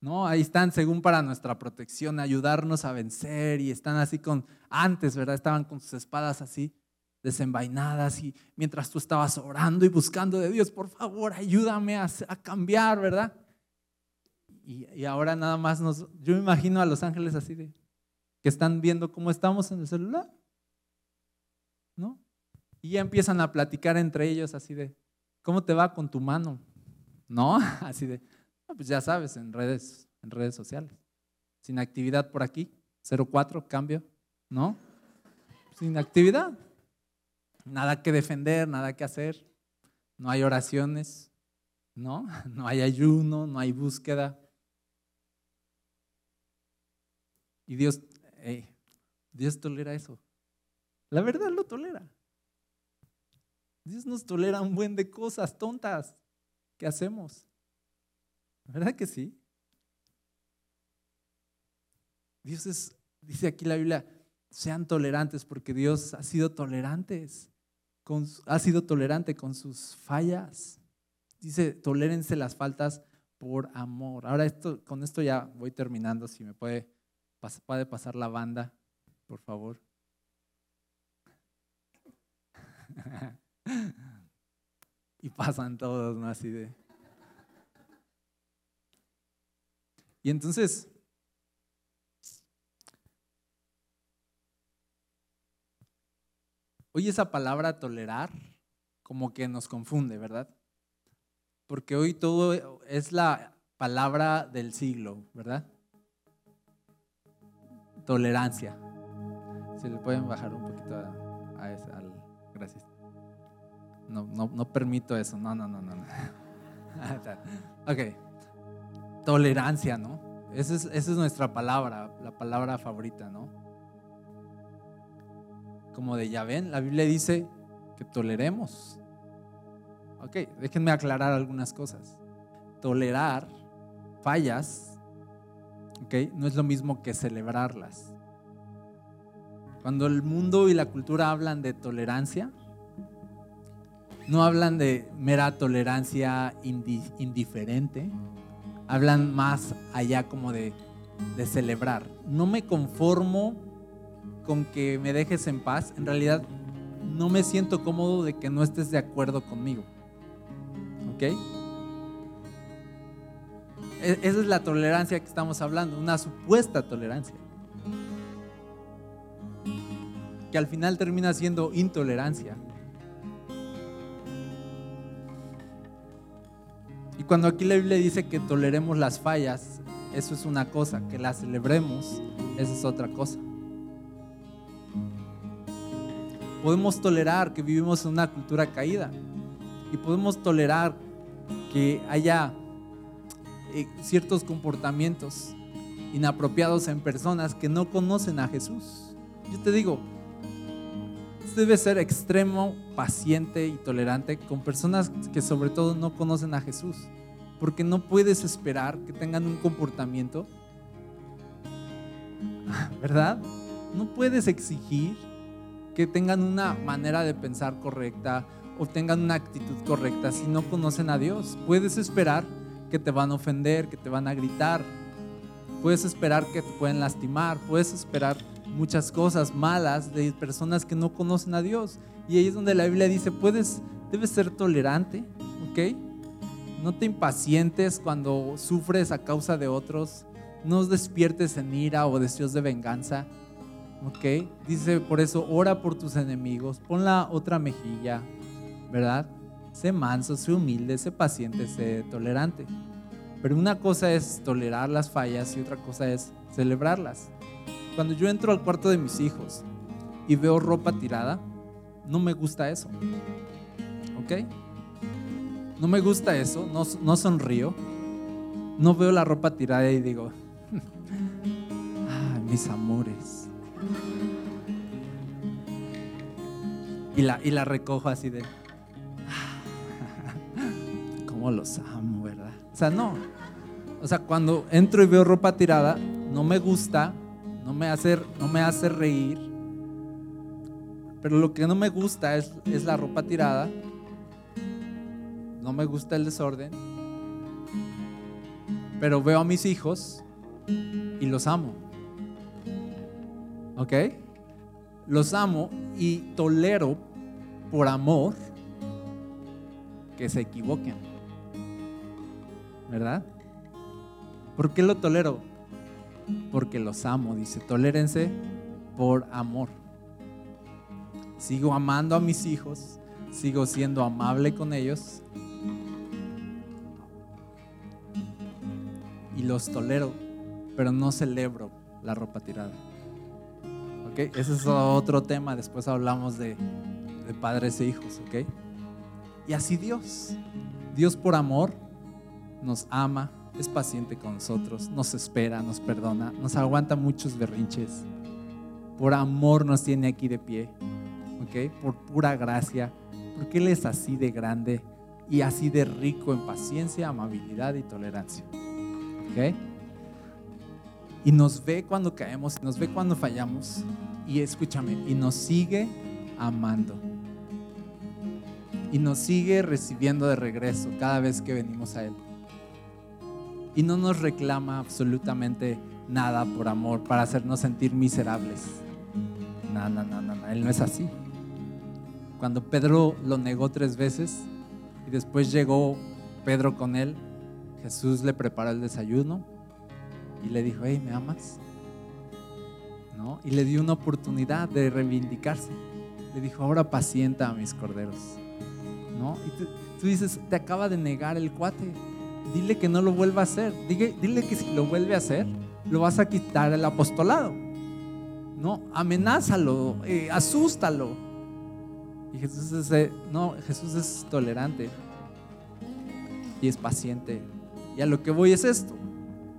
¿no? Ahí están según para nuestra protección, ayudarnos a vencer y están así con, antes, ¿verdad? Estaban con sus espadas así desenvainadas y mientras tú estabas orando y buscando de Dios, por favor, ayúdame a, cambiar, ¿verdad? Y, ahora nada más nos, yo me imagino a los ángeles así de, que están viendo cómo estamos en el celular. Y ya empiezan a platicar entre ellos así de, ¿cómo te va con tu mano? ¿No? <laughs> Así de, pues ya sabes, en redes, en redes sociales. Sin actividad por aquí, 04, cambio, ¿no? Sin actividad. Nada que defender, nada que hacer. No hay oraciones, ¿no? <laughs> No hay ayuno, no hay búsqueda. Y Dios, Dios tolera eso. La verdad lo tolera. Dios nos tolera un buen de cosas tontas que hacemos. ¿Verdad que sí? Dios es, dice aquí la Biblia, sean tolerantes porque Dios ha sido tolerantes, ha sido tolerante con sus fallas. Dice, tolérense las faltas por amor. Ahora esto, con esto ya voy terminando, si me puede, puede pasar la banda, por favor. <laughs> y pasan todos, ¿no? Así de... Y entonces, hoy esa palabra tolerar como que nos confunde, ¿verdad? Porque hoy todo es la palabra del siglo, ¿verdad? Tolerancia. Se le pueden bajar un poquito a, a esa, gracias. No, no, no permito eso, no, no, no, no. <laughs> ok tolerancia, ¿no? Esa es, nuestra palabra, la palabra favorita, ¿no? Como de ya ven, la Biblia dice que toleremos. Ok, déjenme aclarar algunas cosas. Tolerar fallas, ok, no es lo mismo que celebrarlas. Cuando el mundo y la cultura hablan de tolerancia, no hablan de mera tolerancia indiferente, hablan más allá como de, celebrar. No me conformo con que me dejes en paz. En realidad, no me siento cómodo de que no estés de acuerdo conmigo. ¿Ok? E, esa es la tolerancia que estamos hablando, una supuesta tolerancia. Que al final termina siendo intolerancia. Y cuando aquí la Biblia dice que toleremos las fallas, eso es una cosa, que las celebremos, esa es otra cosa. Podemos tolerar que vivimos en una cultura caída y podemos tolerar que haya eh, ciertos comportamientos inapropiados en personas que no conocen a Jesús. Yo te digo, debe ser extremo, paciente y tolerante con personas que sobre todo no conocen a Jesús. Porque no puedes esperar que tengan un comportamiento, <laughs> ¿verdad? No puedes exigir que tengan una manera de pensar correcta o tengan una actitud correcta si no conocen a Dios. Puedes esperar que te van a ofender, que te van a gritar. Puedes esperar que te pueden lastimar. Puedes esperar muchas cosas malas de personas que no conocen a Dios. Y ahí es donde la Biblia dice, puedes, debes ser tolerante, ¿ok? No te impacientes cuando sufres a causa de otros. No despiertes en ira o deseos de venganza. ¿Ok? Dice por eso, ora por tus enemigos, pon la otra mejilla, ¿verdad? Sé manso, sé humilde, sé paciente, sé tolerante. Pero una cosa es tolerar las fallas y otra cosa es celebrarlas. Cuando yo entro al cuarto de mis hijos y veo ropa tirada, no me gusta eso. ¿Ok? No me gusta eso, no, no sonrío. No veo la ropa tirada y digo, <laughs> ah, mis amores. Y la, y la recojo así de, <laughs> cómo los amo, ¿verdad? O sea, no. O sea, cuando entro y veo ropa tirada, no me gusta, no me hace, no me hace reír. Pero lo que no me gusta es, es la ropa tirada. No me gusta el desorden. Pero veo a mis hijos y los amo. ¿Ok? Los amo y tolero por amor que se equivoquen. ¿Verdad? ¿Por qué lo tolero? Porque los amo, dice, tolérense por amor. Sigo amando a mis hijos, sigo siendo amable con ellos y los tolero, pero no celebro la ropa tirada. ¿Ok? Ese es otro tema, después hablamos de, de padres e hijos, ¿ok? Y así Dios, Dios por amor nos ama, es paciente con nosotros, nos espera, nos perdona, nos aguanta muchos berrinches. Por amor nos tiene aquí de pie, ¿ok? Por pura gracia, porque Él es así de grande y así de rico en paciencia, amabilidad y tolerancia, ¿ok? Y nos ve cuando caemos, nos ve cuando fallamos y escúchame, y nos sigue amando. Y nos sigue recibiendo de regreso cada vez que venimos a Él y no nos reclama absolutamente nada por amor para hacernos sentir miserables. No, no, no, no, él no es así. Cuando Pedro lo negó tres veces y después llegó Pedro con él, Jesús le preparó el desayuno y le dijo, hey, ¿me amas? ¿No? Y le dio una oportunidad de reivindicarse. Le dijo, ahora pacienta a mis corderos. ¿No? Y tú, tú dices, te acaba de negar el cuate dile que no lo vuelva a hacer. Dile, dile que si lo vuelve a hacer, lo vas a quitar el apostolado. No, amenázalo, eh, asústalo. Y Jesús es, eh, no, Jesús es tolerante y es paciente. Y a lo que voy es esto,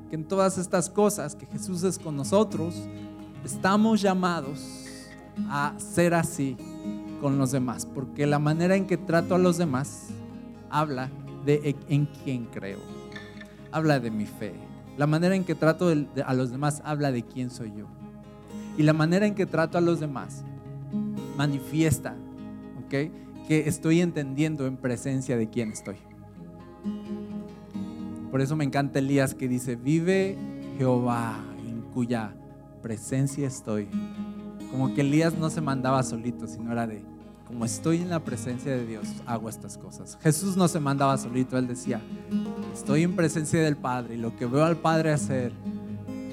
que en todas estas cosas que Jesús es con nosotros, estamos llamados a ser así con los demás, porque la manera en que trato a los demás habla de en quién creo. Habla de mi fe. La manera en que trato a los demás habla de quién soy yo. Y la manera en que trato a los demás manifiesta, ¿ok? Que estoy entendiendo en presencia de quién estoy. Por eso me encanta Elías que dice, vive Jehová en cuya presencia estoy. Como que Elías no se mandaba solito, sino era de, como estoy en la presencia de Dios, hago estas cosas. Jesús no se mandaba solito, él decía, estoy en presencia del Padre y lo que veo al Padre hacer,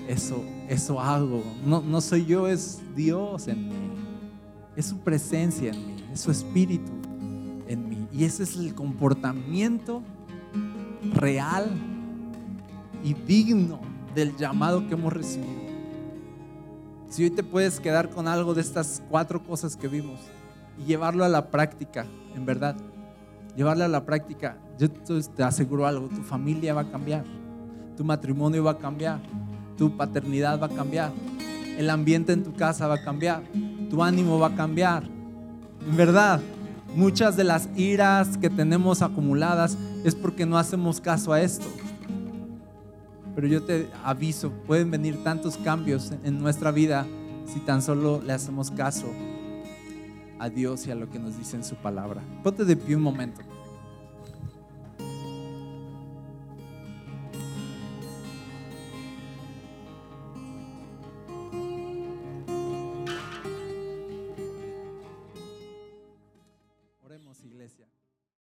eso, eso hago. No, no soy yo, es Dios en mí. Es su presencia en mí, es su espíritu en mí. Y ese es el comportamiento real y digno del llamado que hemos recibido. Si hoy te puedes quedar con algo de estas cuatro cosas que vimos, y llevarlo a la práctica, en verdad. Llevarlo a la práctica. Yo te aseguro algo, tu familia va a cambiar, tu matrimonio va a cambiar, tu paternidad va a cambiar, el ambiente en tu casa va a cambiar, tu ánimo va a cambiar. En verdad, muchas de las iras que tenemos acumuladas es porque no hacemos caso a esto. Pero yo te aviso, pueden venir tantos cambios en nuestra vida si tan solo le hacemos caso a Dios y a lo que nos dice en su palabra. Ponte de pie un momento.